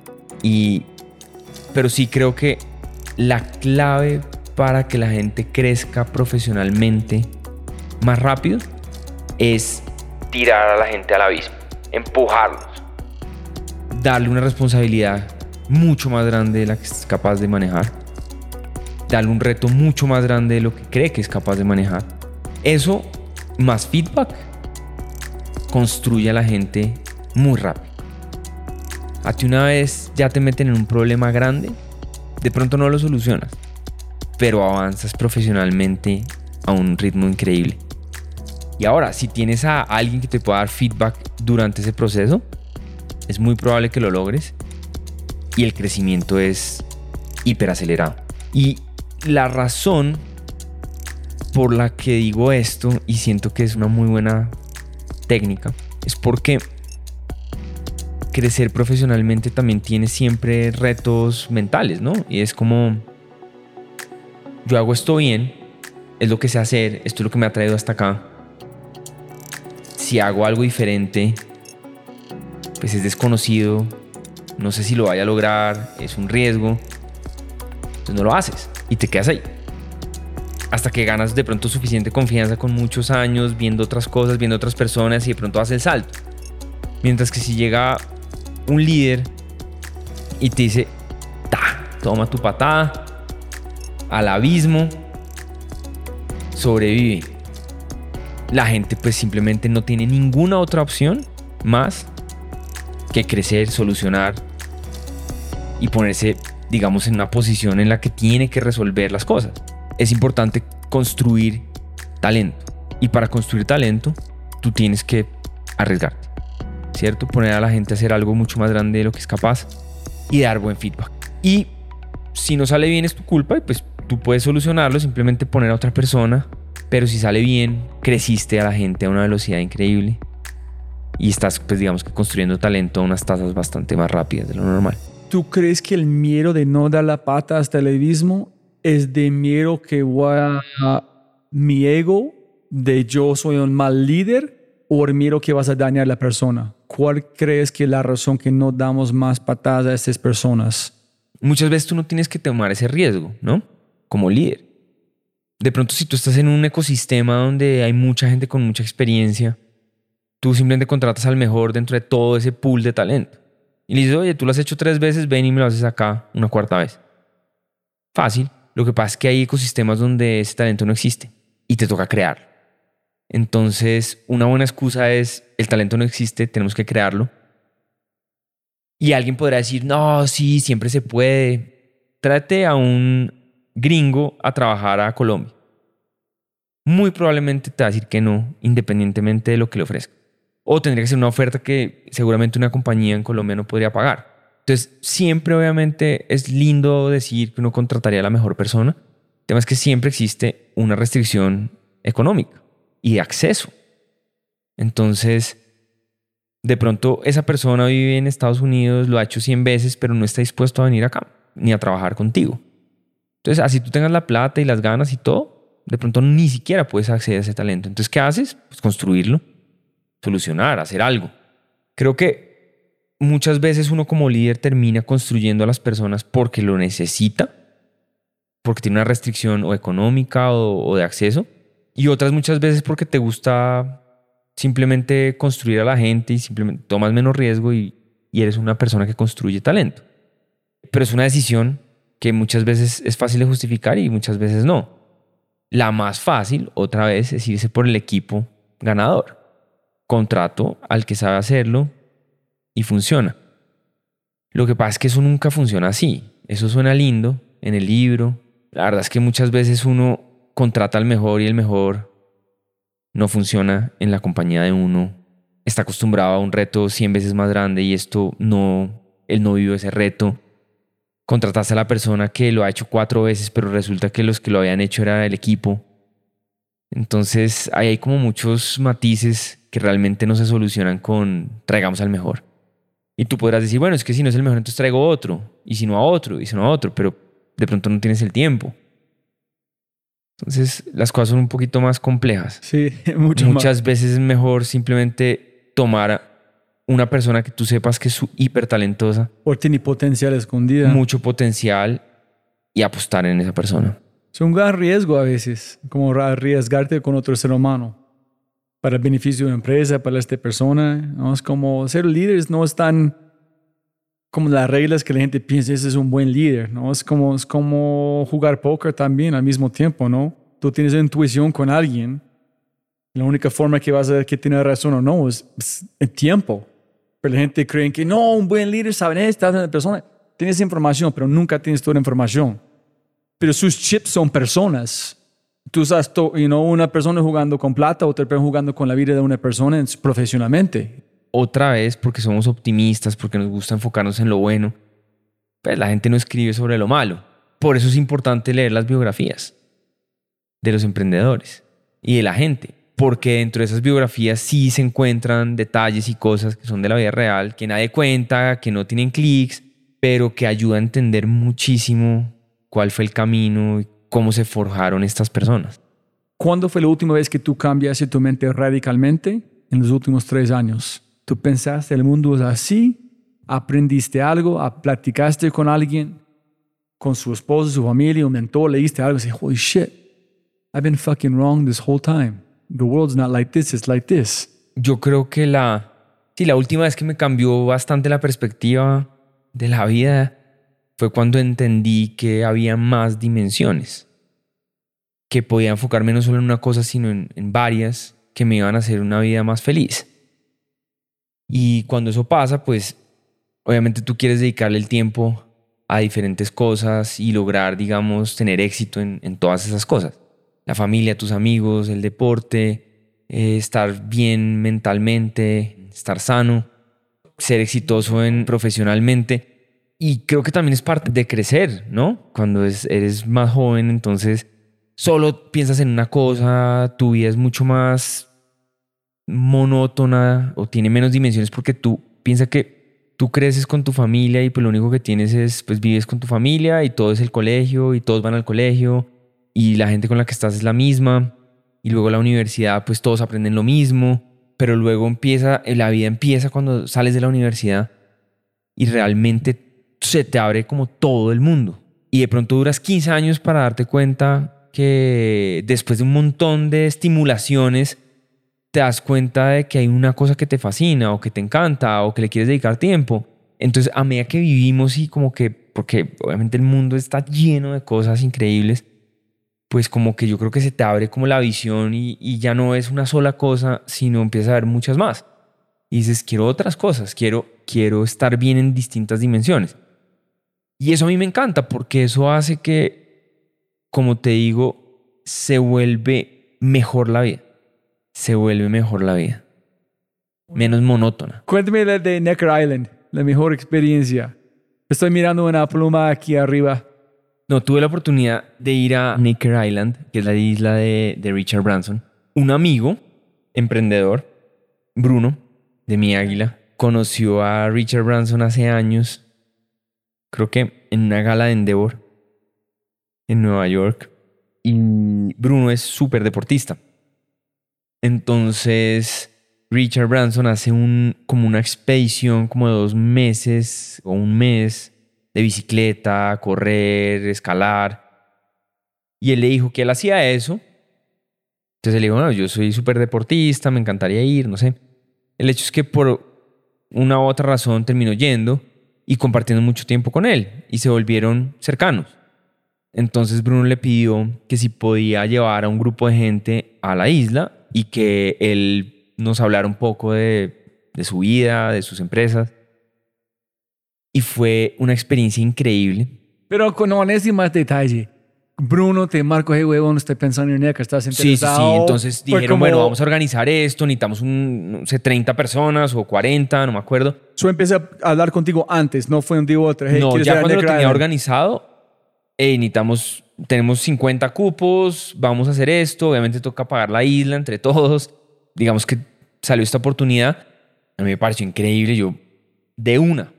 Y, pero sí creo que la clave para que la gente crezca profesionalmente más rápido es tirar a la gente al abismo, empujarlos, darle una responsabilidad mucho más grande de la que es capaz de manejar, darle un reto mucho más grande de lo que cree que es capaz de manejar. Eso más feedback construye a la gente muy rápido. A ti una vez ya te meten en un problema grande, de pronto no lo solucionas, pero avanzas profesionalmente a un ritmo increíble. Y ahora, si tienes a alguien que te pueda dar feedback durante ese proceso, es muy probable que lo logres y el crecimiento es hiperacelerado. Y la razón por la que digo esto y siento que es una muy buena técnica es porque crecer profesionalmente también tiene siempre retos mentales, ¿no? Y es como, yo hago esto bien, es lo que sé hacer, esto es lo que me ha traído hasta acá. Si hago algo diferente, pues es desconocido, no sé si lo vaya a lograr, es un riesgo, entonces no lo haces y te quedas ahí. Hasta que ganas de pronto suficiente confianza con muchos años, viendo otras cosas, viendo otras personas y de pronto haces el salto. Mientras que si llega un líder y te dice, ta, toma tu patada al abismo, sobrevive. La gente pues simplemente no tiene ninguna otra opción más que crecer, solucionar y ponerse, digamos, en una posición en la que tiene que resolver las cosas. Es importante construir talento. Y para construir talento, tú tienes que arriesgarte. ¿cierto? Poner a la gente a hacer algo mucho más grande de lo que es capaz y dar buen feedback. Y si no sale bien es tu culpa y pues tú puedes solucionarlo, simplemente poner a otra persona, pero si sale bien, creciste a la gente a una velocidad increíble y estás pues digamos que construyendo talento a unas tasas bastante más rápidas de lo normal. ¿Tú crees que el miedo de no dar la pata hasta el abismo es de miedo que voy a mi ego de yo soy un mal líder o el miedo que vas a dañar a la persona? ¿cuál crees que es la razón que no damos más patadas a estas personas? Muchas veces tú no tienes que tomar ese riesgo, ¿no? Como líder. De pronto si tú estás en un ecosistema donde hay mucha gente con mucha experiencia, tú simplemente contratas al mejor dentro de todo ese pool de talento. Y le dices, oye, tú lo has hecho tres veces, ven y me lo haces acá una cuarta vez. Fácil. Lo que pasa es que hay ecosistemas donde ese talento no existe y te toca crearlo. Entonces, una buena excusa es, el talento no existe, tenemos que crearlo. Y alguien podrá decir, no, sí, siempre se puede. Trate a un gringo a trabajar a Colombia. Muy probablemente te va a decir que no, independientemente de lo que le ofrezca. O tendría que ser una oferta que seguramente una compañía en Colombia no podría pagar. Entonces, siempre obviamente es lindo decir que uno contrataría a la mejor persona. El tema es que siempre existe una restricción económica y de acceso. Entonces, de pronto esa persona vive en Estados Unidos, lo ha hecho 100 veces, pero no está dispuesto a venir acá ni a trabajar contigo. Entonces, así tú tengas la plata y las ganas y todo, de pronto ni siquiera puedes acceder a ese talento. Entonces, ¿qué haces? Pues construirlo, solucionar, hacer algo. Creo que muchas veces uno como líder termina construyendo a las personas porque lo necesita, porque tiene una restricción o económica o, de acceso, y otras muchas veces porque te gusta simplemente construir a la gente y simplemente tomas menos riesgo y, eres una persona que construye talento. Pero es una decisión que muchas veces es fácil de justificar y muchas veces no. La más fácil, otra vez, es irse por el equipo ganador. Contrato al que sabe hacerlo y funciona. Lo que pasa es que eso nunca funciona así. Eso suena lindo en el libro. La verdad es que muchas veces uno contrata al mejor y el mejor no funciona en la compañía de uno. Está acostumbrado a un reto 100 veces más grande y esto no, él no vivió ese reto. Contrataste a la persona que lo ha hecho cuatro veces, pero resulta que los que lo habían hecho era el equipo. Entonces ahí hay como muchos matices que realmente no se solucionan con traigamos al mejor. Y tú podrás decir, bueno, es que si no es el mejor, entonces traigo otro. Y si no a otro, y si no a otro, pero de pronto no tienes el tiempo. Entonces las cosas son un poquito más complejas. Sí, mucho Muchas veces es mejor simplemente tomar una persona que tú sepas que es hiper talentosa. O tiene potencial escondido. Mucho potencial y apostar en esa persona. Es un gran riesgo a veces, como arriesgarte con otro ser humano para el beneficio de una empresa, para esta persona. ¿no? Es como ser líderes no es tan como las reglas que la gente piensa, ese es un buen líder, ¿no? Es como, es como jugar póker también al mismo tiempo, ¿no? Tú tienes intuición con alguien, la única forma que vas a ver que tiene razón o no es, el tiempo. Pero la gente cree que no, un buen líder sabe esta persona. Tienes información, pero nunca tienes toda la información. Pero sus chips son personas. Tú sabes, you know, una persona jugando con plata, otra persona jugando con la vida de una persona profesionalmente otra vez porque somos optimistas, porque nos gusta enfocarnos en lo bueno, pero pues la gente no escribe sobre lo malo. Por eso es importante leer las biografías. de los emprendedores y de la gente. Porque dentro de esas biografías sí se encuentran detalles y cosas que son de la vida real, que nadie cuenta, que no tienen clics, pero que ayuda a entender muchísimo cuál fue el camino y cómo se forjaron estas personas. ¿Cuándo fue la última vez que tú cambiaste tu mente radicalmente? En los últimos tres años. ¿Tú pensaste el mundo es así? ¿Aprendiste algo? ¿Platicaste con alguien? ¿Con su esposo, su familia, un mentor? ¿Leíste algo? Y dices, holy shit, I've been fucking wrong this whole time. The world's not like this, it's like this. Yo creo que la, sí, la última vez que me cambió bastante la perspectiva de la vida fue cuando entendí que había más dimensiones, que podía enfocarme no solo en una cosa, sino en, varias que me iban a hacer una vida más feliz. Y cuando eso pasa, pues obviamente tú quieres dedicarle el tiempo a diferentes cosas y lograr, digamos, tener éxito en, en todas esas cosas. La familia, tus amigos, el deporte, eh, estar bien mentalmente, estar sano, ser exitoso en, profesionalmente. Y creo que también es parte de crecer, ¿no? Cuando es, eres más joven, entonces solo piensas en una cosa, tu vida es mucho más monótona o tiene menos dimensiones porque tú piensas que tú creces con tu familia y pues lo único que tienes es, pues vives con tu familia y todo es el colegio y todos van al colegio y la gente con la que estás es la misma y luego la universidad pues todos aprenden lo mismo, pero luego empieza, la vida empieza cuando sales de la universidad y realmente se te abre como todo el mundo. Y de pronto duras 15 años para darte cuenta que después de un montón de estimulaciones te das cuenta de que hay una cosa que te fascina o que te encanta o que le quieres dedicar tiempo. Entonces, a medida que vivimos y como que, porque obviamente el mundo está lleno de cosas increíbles, pues como que yo creo que se te abre como la visión y, ya no es una sola cosa, sino empieza a haber muchas más. Y dices, quiero otras cosas, quiero, quiero estar bien en distintas dimensiones. Y eso a mí me encanta porque eso hace que, como te digo, se vuelve mejor la vida se vuelve mejor la vida. Menos monótona. Cuéntame la de Necker Island, la mejor experiencia. Estoy mirando una pluma aquí arriba. No, tuve la oportunidad de ir a Necker Island, que es la isla de, de Richard Branson. Un amigo, emprendedor, Bruno, de mi águila, conoció a Richard Branson hace años, creo que en una gala de Endeavor, en Nueva York. Y Bruno es súper deportista. Entonces, Richard Branson hace un, como una expedición como de dos meses o un mes de bicicleta, correr, escalar. Y él le dijo que él hacía eso. Entonces él dijo, no, yo soy súper deportista, me encantaría ir, no sé. El hecho es que por una u otra razón terminó yendo y compartiendo mucho tiempo con él y se volvieron cercanos. Entonces Bruno le pidió que si podía llevar a un grupo de gente a la isla y que él nos hablara un poco de, su vida, de sus empresas. Y fue una experiencia increíble. Pero con más detalle. Bruno te marcó, hey, huevón, estoy pensando en que estás interesado. Sí, sí, sí. Entonces dijeron, bueno, vamos a organizar esto, necesitamos un, no sé, 30 personas o 40, no me acuerdo. Yo empecé a hablar contigo antes, no fue un día u otro. no, ya cuando lo tenía organizado, hey, necesitamos tenemos 50 cupos, vamos a hacer esto, obviamente toca pagar la isla entre todos. Digamos que salió esta oportunidad, a mí me pareció increíble, yo de una.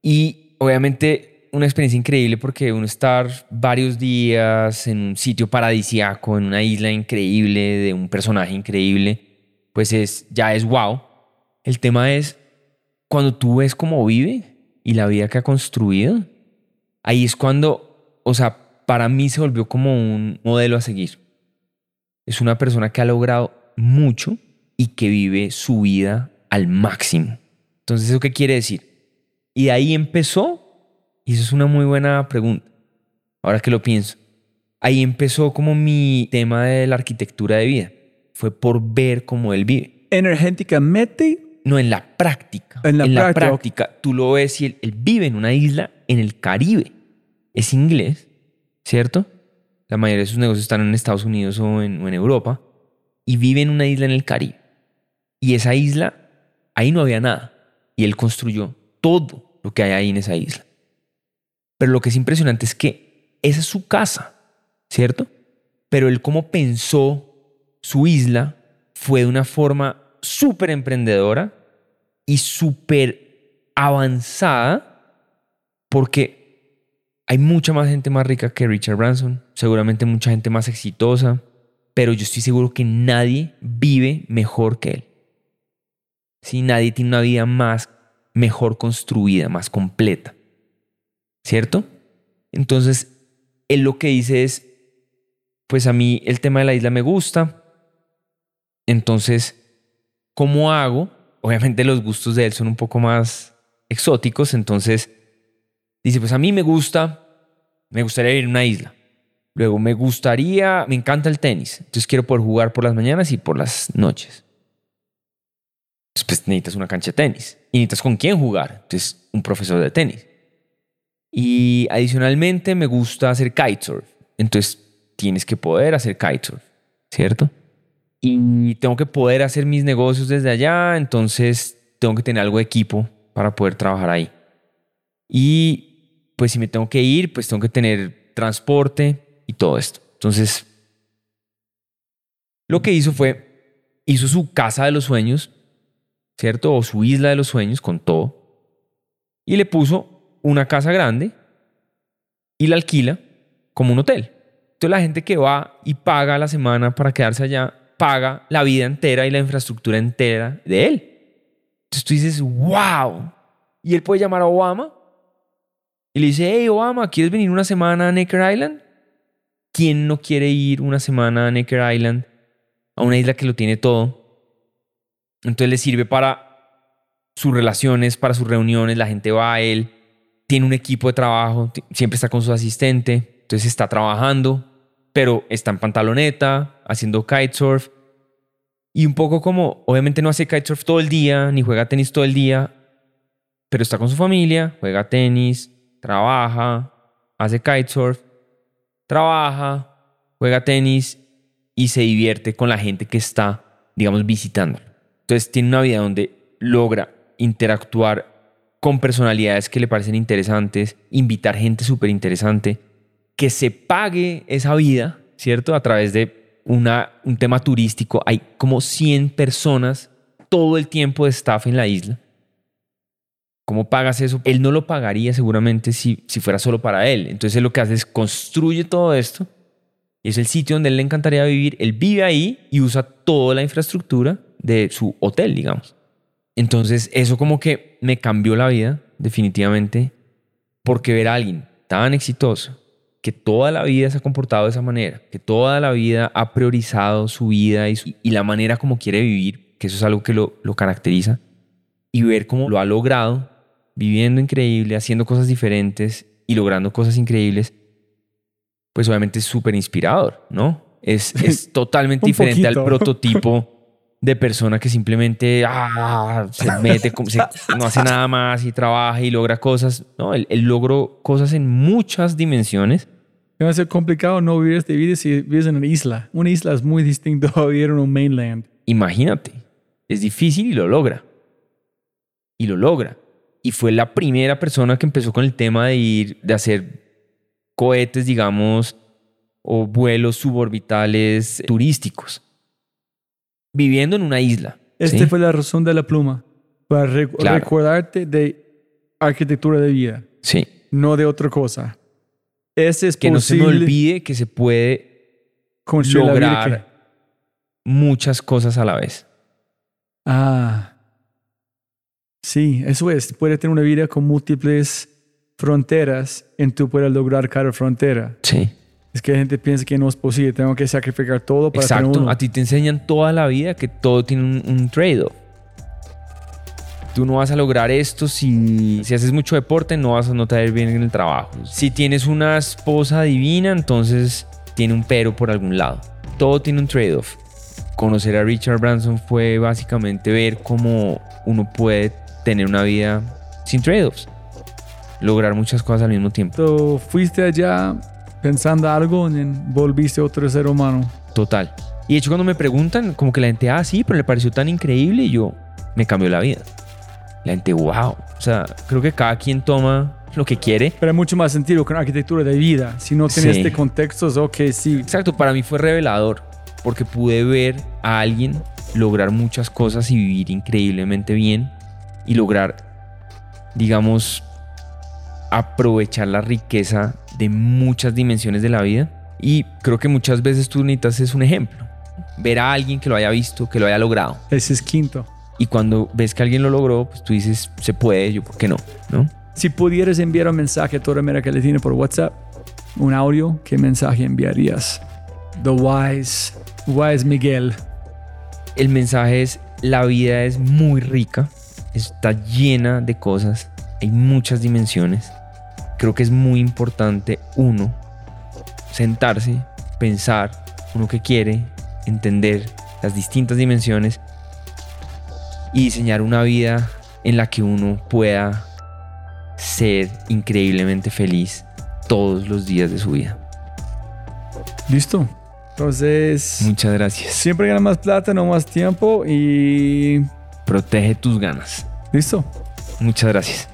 Y obviamente una experiencia increíble porque uno estar varios días en un sitio paradisiaco, en una isla increíble, de un personaje increíble, pues es, ya es wow. El tema es cuando tú ves cómo vive y la vida que ha construido, ahí es cuando, o sea, para mí se volvió como un modelo a seguir. Es una persona que ha logrado mucho y que vive su vida al máximo. Entonces, ¿eso qué quiere decir? Y ahí empezó, y eso es una muy buena pregunta, ahora que lo pienso. Ahí empezó como mi tema de la arquitectura de vida. Fue por ver cómo él vive. ¿Energéticamente? No, en la práctica. En la, práctica. Tú lo ves y él, él vive en una isla en el Caribe. Es inglés ¿cierto? La mayoría de sus negocios están en Estados Unidos o en, Europa y vive en una isla en el Caribe. Y esa isla, ahí no había nada. Y él construyó todo lo que hay ahí en esa isla. Pero lo que es impresionante es que esa es su casa, ¿cierto? pero él como pensó su isla fue de una forma súper emprendedora y súper avanzada porque hay mucha más gente más rica que Richard Branson, seguramente mucha gente más exitosa, pero yo estoy seguro que nadie vive mejor que él. Si nadie tiene una vida más mejor construida, más completa. ¿Cierto? Entonces, él lo que dice es, pues a mí el tema de la isla me gusta, entonces, ¿cómo hago? Obviamente los gustos de él son un poco más exóticos, entonces dice, pues a mí me gusta, me gustaría ir a una isla. Luego me gustaría, me encanta el tenis, entonces quiero poder jugar por las mañanas y por las noches. Pues necesitas una cancha de tenis y necesitas con quién jugar, entonces un profesor de tenis. Y adicionalmente me gusta hacer kitesurf, entonces tienes que poder hacer kitesurf, ¿cierto? Y tengo que poder hacer mis negocios desde allá, entonces tengo que tener algo de equipo para poder trabajar ahí. Y pues si me tengo que ir, pues tengo que tener transporte y todo esto. Entonces, lo que hizo fue, hizo su casa de los sueños, ¿cierto? O su isla de los sueños con todo. Y le puso una casa grande y la alquila como un hotel. Entonces la gente que va y paga la semana para quedarse allá, paga la vida entera y la infraestructura entera de él. Entonces tú dices, wow. Y él puede llamar a Obama y le dice, hey Obama, ¿quieres venir una semana a Necker Island? ¿Quién no quiere ir una semana a Necker Island? A una isla que lo tiene todo. Entonces le sirve para sus relaciones, para sus reuniones, la gente va a él, tiene un equipo de trabajo, siempre está con su asistente, entonces está trabajando, pero está en pantaloneta, haciendo kitesurf. Y un poco como, obviamente no hace kitesurf todo el día, ni juega tenis todo el día, pero está con su familia, juega tenis, trabaja, hace kitesurf, trabaja, juega tenis y se divierte con la gente que está, digamos, visitando. Entonces tiene una vida donde logra interactuar con personalidades que le parecen interesantes, invitar gente súper interesante, que se pague esa vida, ¿cierto? A través de una, un tema turístico. Hay como 100 personas todo el tiempo de staff en la isla. ¿Cómo pagas eso? Él no lo pagaría seguramente si, si fuera solo para él. Entonces él lo que hace es construye todo esto. Y es el sitio donde él le encantaría vivir. Él vive ahí y usa toda la infraestructura de su hotel, digamos. Entonces eso como que me cambió la vida, definitivamente, porque ver a alguien tan exitoso, que toda la vida se ha comportado de esa manera, que toda la vida ha priorizado su vida y, y la manera como quiere vivir, que eso es algo que lo, lo caracteriza, y ver cómo lo ha logrado, viviendo increíble, haciendo cosas diferentes y logrando cosas increíbles, pues obviamente es súper inspirador, ¿no? Es, es totalmente diferente al prototipo de persona que simplemente ah, se mete, se, no hace nada más y trabaja y logra cosas. No, él, él logró cosas en muchas dimensiones. Va a ser complicado no vivir esta vida si vives en una isla. Una isla es muy distinto a vivir en un mainland. Imagínate, es difícil y lo logra. Y lo logra. Y fue la primera persona que empezó con el tema de ir, de hacer cohetes, digamos, o vuelos suborbitales turísticos viviendo en una isla. Esta ¿sí? fue la razón de la pluma. Para re- Claro. recordarte de arquitectura de vida, Sí. no de otra cosa. Ese es Que no se me olvide que se puede construir la vida que- lograr muchas cosas a la vez. Ah. Sí, eso es. Puedes tener una vida con múltiples fronteras y tú puedes lograr cada frontera. Sí. Es que la gente piensa que no es posible. Tengo que sacrificar todo para tener Exacto. uno. A ti te enseñan toda la vida que todo tiene un, un trade-off. Tú no vas a lograr esto si, si haces mucho deporte, no vas a no te ir bien en el trabajo. Si tienes una esposa divina, entonces tiene un pero por algún lado. Todo tiene un trade-off. Conocer a Richard Branson fue básicamente ver cómo uno puede tener una vida sin trade-offs. Lograr muchas cosas al mismo tiempo. So, fuiste allá pensando algo volviste otro ser humano. Total. Y de hecho cuando me preguntan, como que la gente, ah, sí, pero le pareció tan increíble y yo, me cambió la vida. La gente, wow. O sea, creo que cada quien toma lo que quiere. Pero hay mucho más sentido con arquitectura de vida. Si no tienes Sí. este contexto, es ok, sí. Exacto, para mí fue revelador porque pude ver a alguien lograr muchas cosas y vivir increíblemente bien y lograr, digamos, aprovechar la riqueza de muchas dimensiones de la vida. Y creo que muchas veces tú necesitas es un ejemplo. Ver a alguien que lo haya visto, que lo haya logrado. Ese es quinto. Y cuando ves que alguien lo logró, pues tú dices, se puede, yo, ¿por qué no? ¿No? Si pudieras enviar un mensaje a toda América Latina por WhatsApp, un audio, ¿qué mensaje enviarías? The Wise, Wise Miguel. El mensaje es, la vida es muy rica, está llena de cosas, hay muchas dimensiones. Creo que es muy importante uno sentarse, pensar uno que quiere, entender las distintas dimensiones y diseñar una vida en la que uno pueda ser increíblemente feliz todos los días de su vida. ¿Listo? Entonces, Muchas gracias. siempre gana más plata, no más tiempo y... Protege tus ganas. ¿Listo? Muchas gracias.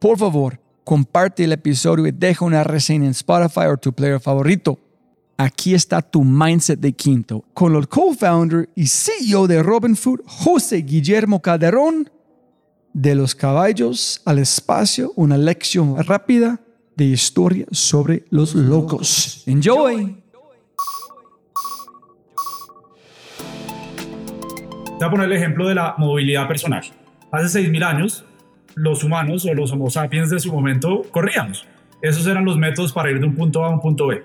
por favor, comparte el episodio y deja una reseña en Spotify o tu player favorito. Aquí está tu mindset de quinto con el co-founder y CEO de Robin Food, José Guillermo Calderón. De los caballos al espacio, una lección rápida de historia sobre los locos. Enjoy. Voy a poner el ejemplo de la movilidad personal. Hace 6.000 años, los humanos o los homo sapiens de su momento corríamos. Esos eran los métodos para ir de un punto A a un punto B.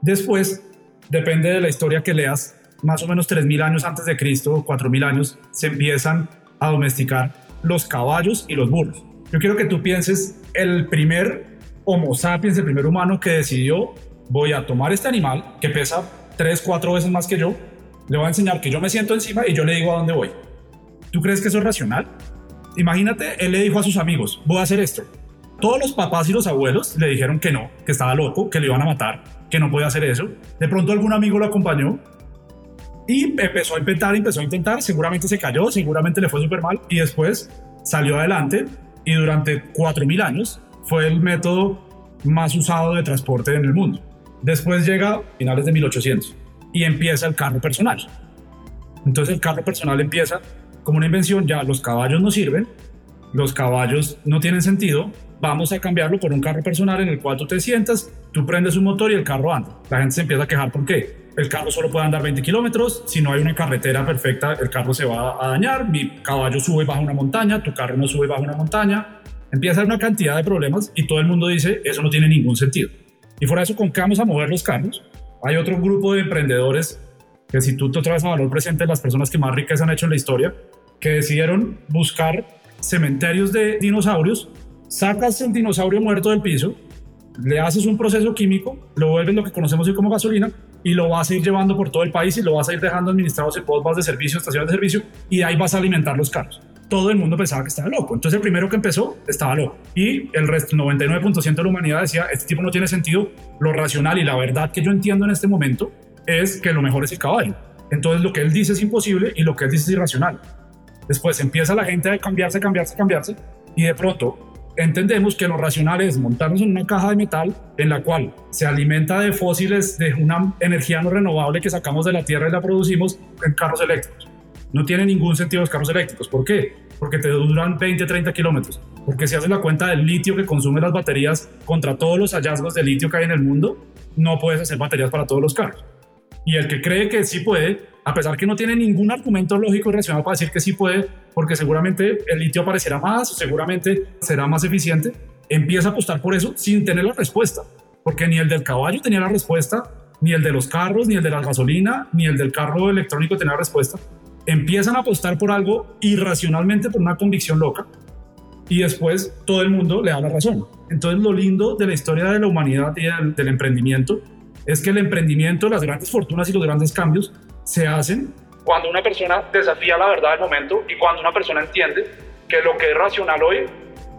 Después, depende de la historia que leas, más o menos 3.000 años antes de Cristo, 4.000 años, se empiezan a domesticar los caballos y los burros. Yo quiero que tú pienses el primer homo sapiens, el primer humano que decidió, voy a tomar este animal que pesa 3, 4 veces más que yo, le voy a enseñar que yo me siento encima y yo le digo a dónde voy. ¿Tú crees que eso es racional? Imagínate, él le dijo a sus amigos, voy a hacer esto. Todos los papás y los abuelos le dijeron que no, que estaba loco, que le iban a matar, que no podía hacer eso. De pronto algún amigo lo acompañó y empezó a intentar, empezó a intentar, seguramente se cayó, seguramente le fue súper mal y después salió adelante y durante 4.000 años fue el método más usado de transporte en el mundo. Después llega finales de 1800 y empieza el carro personal. Entonces el carro personal empieza como una invención, ya los caballos no sirven, los caballos no tienen sentido, vamos a cambiarlo por un carro personal en el cual tú te sientas, tú prendes un motor y el carro anda. La gente se empieza a quejar, ¿por qué? El carro solo puede andar 20 kilómetros, si no hay una carretera perfecta, el carro se va a dañar, mi caballo sube y baja una montaña, tu carro no sube y baja una montaña. Empieza a haber una cantidad de problemas y todo el mundo dice, eso no tiene ningún sentido. Y fuera de eso, ¿con qué vamos a mover los carros? Hay otro grupo de emprendedores que si tú te traes a valor presente las personas que más ricas han hecho en la historia, que decidieron buscar cementerios de dinosaurios, sacas el dinosaurio muerto del piso, le haces un proceso químico, lo vuelves lo que conocemos hoy como gasolina y lo vas a ir llevando por todo el país y lo vas a ir dejando administrados en postas de servicio, estaciones de servicio y ahí vas a alimentar los carros. Todo el mundo pensaba que estaba loco. Entonces el primero que empezó estaba loco. Y el resto, el 99% de la humanidad decía, este tipo no tiene sentido. Lo racional y la verdad que yo entiendo en este momento es que lo mejor es el caballo. Entonces lo que él dice es imposible y lo que él dice es irracional. Después empieza la gente a cambiarse, cambiarse, cambiarse y de pronto entendemos que lo racional es montarnos en una caja de metal en la cual se alimenta de fósiles de una energía no renovable que sacamos de la tierra y la producimos en carros eléctricos. No tiene ningún sentido los carros eléctricos. ¿Por qué? Porque te duran 20, 30 kilómetros. Porque si haces la cuenta del litio que consumen las baterías contra todos los hallazgos de litio que hay en el mundo, no puedes hacer baterías para todos los carros. Y el que cree que sí puede, a pesar que no tiene ningún argumento lógico y racional para decir que sí puede, porque seguramente el litio aparecerá más, seguramente será más eficiente, empieza a apostar por eso sin tener la respuesta. Porque ni el del caballo tenía la respuesta, ni el de los carros, ni el de la gasolina, ni el del carro electrónico tenía la respuesta. empiezan a apostar por algo irracionalmente por una convicción loca y después todo el mundo le da la razón. Entonces lo lindo de la historia de la humanidad y del, del emprendimiento es que el emprendimiento, las grandes fortunas y los grandes cambios se hacen cuando una persona desafía la verdad del momento y cuando una persona entiende que lo que es racional hoy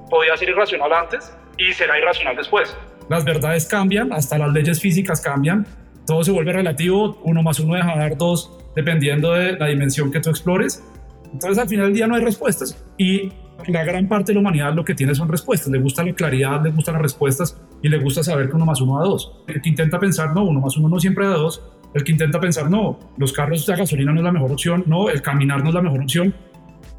podía ser irracional antes y será irracional después. Las verdades cambian, hasta las leyes físicas cambian, todo se vuelve relativo, uno más uno deja de dar dos dependiendo de la dimensión que tú explores. Entonces al final del día no hay respuestas y la gran parte de la humanidad lo que tiene son respuestas, le gusta la claridad, le gustan las respuestas y le gusta saber que uno más uno da dos. El que intenta pensar, no, uno más uno no siempre da dos, el que intenta pensar, no, los carros de gasolina no es la mejor opción, no, el caminar no es la mejor opción,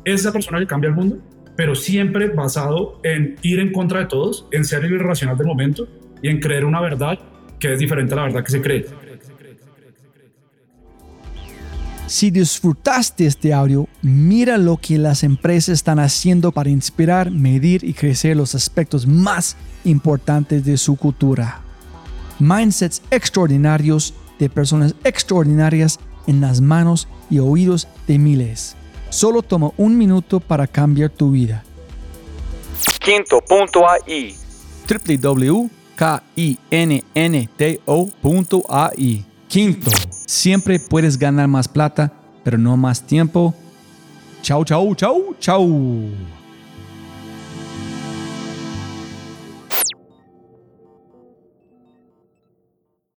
es esa persona que cambia el mundo, pero siempre basado en ir en contra de todos, en ser irracional del momento y en creer una verdad que es diferente a la verdad que se cree. Si disfrutaste este audio, mira lo que las empresas están haciendo para inspirar, medir y crecer los aspectos más importantes de su cultura. Mindsets extraordinarios de personas extraordinarias en las manos y oídos de miles. Solo toma un minuto para cambiar tu vida. Quinto.ai www.kinnto.ai Quinto, siempre puedes ganar más plata, pero no más tiempo. Chau, chau, chau, chau.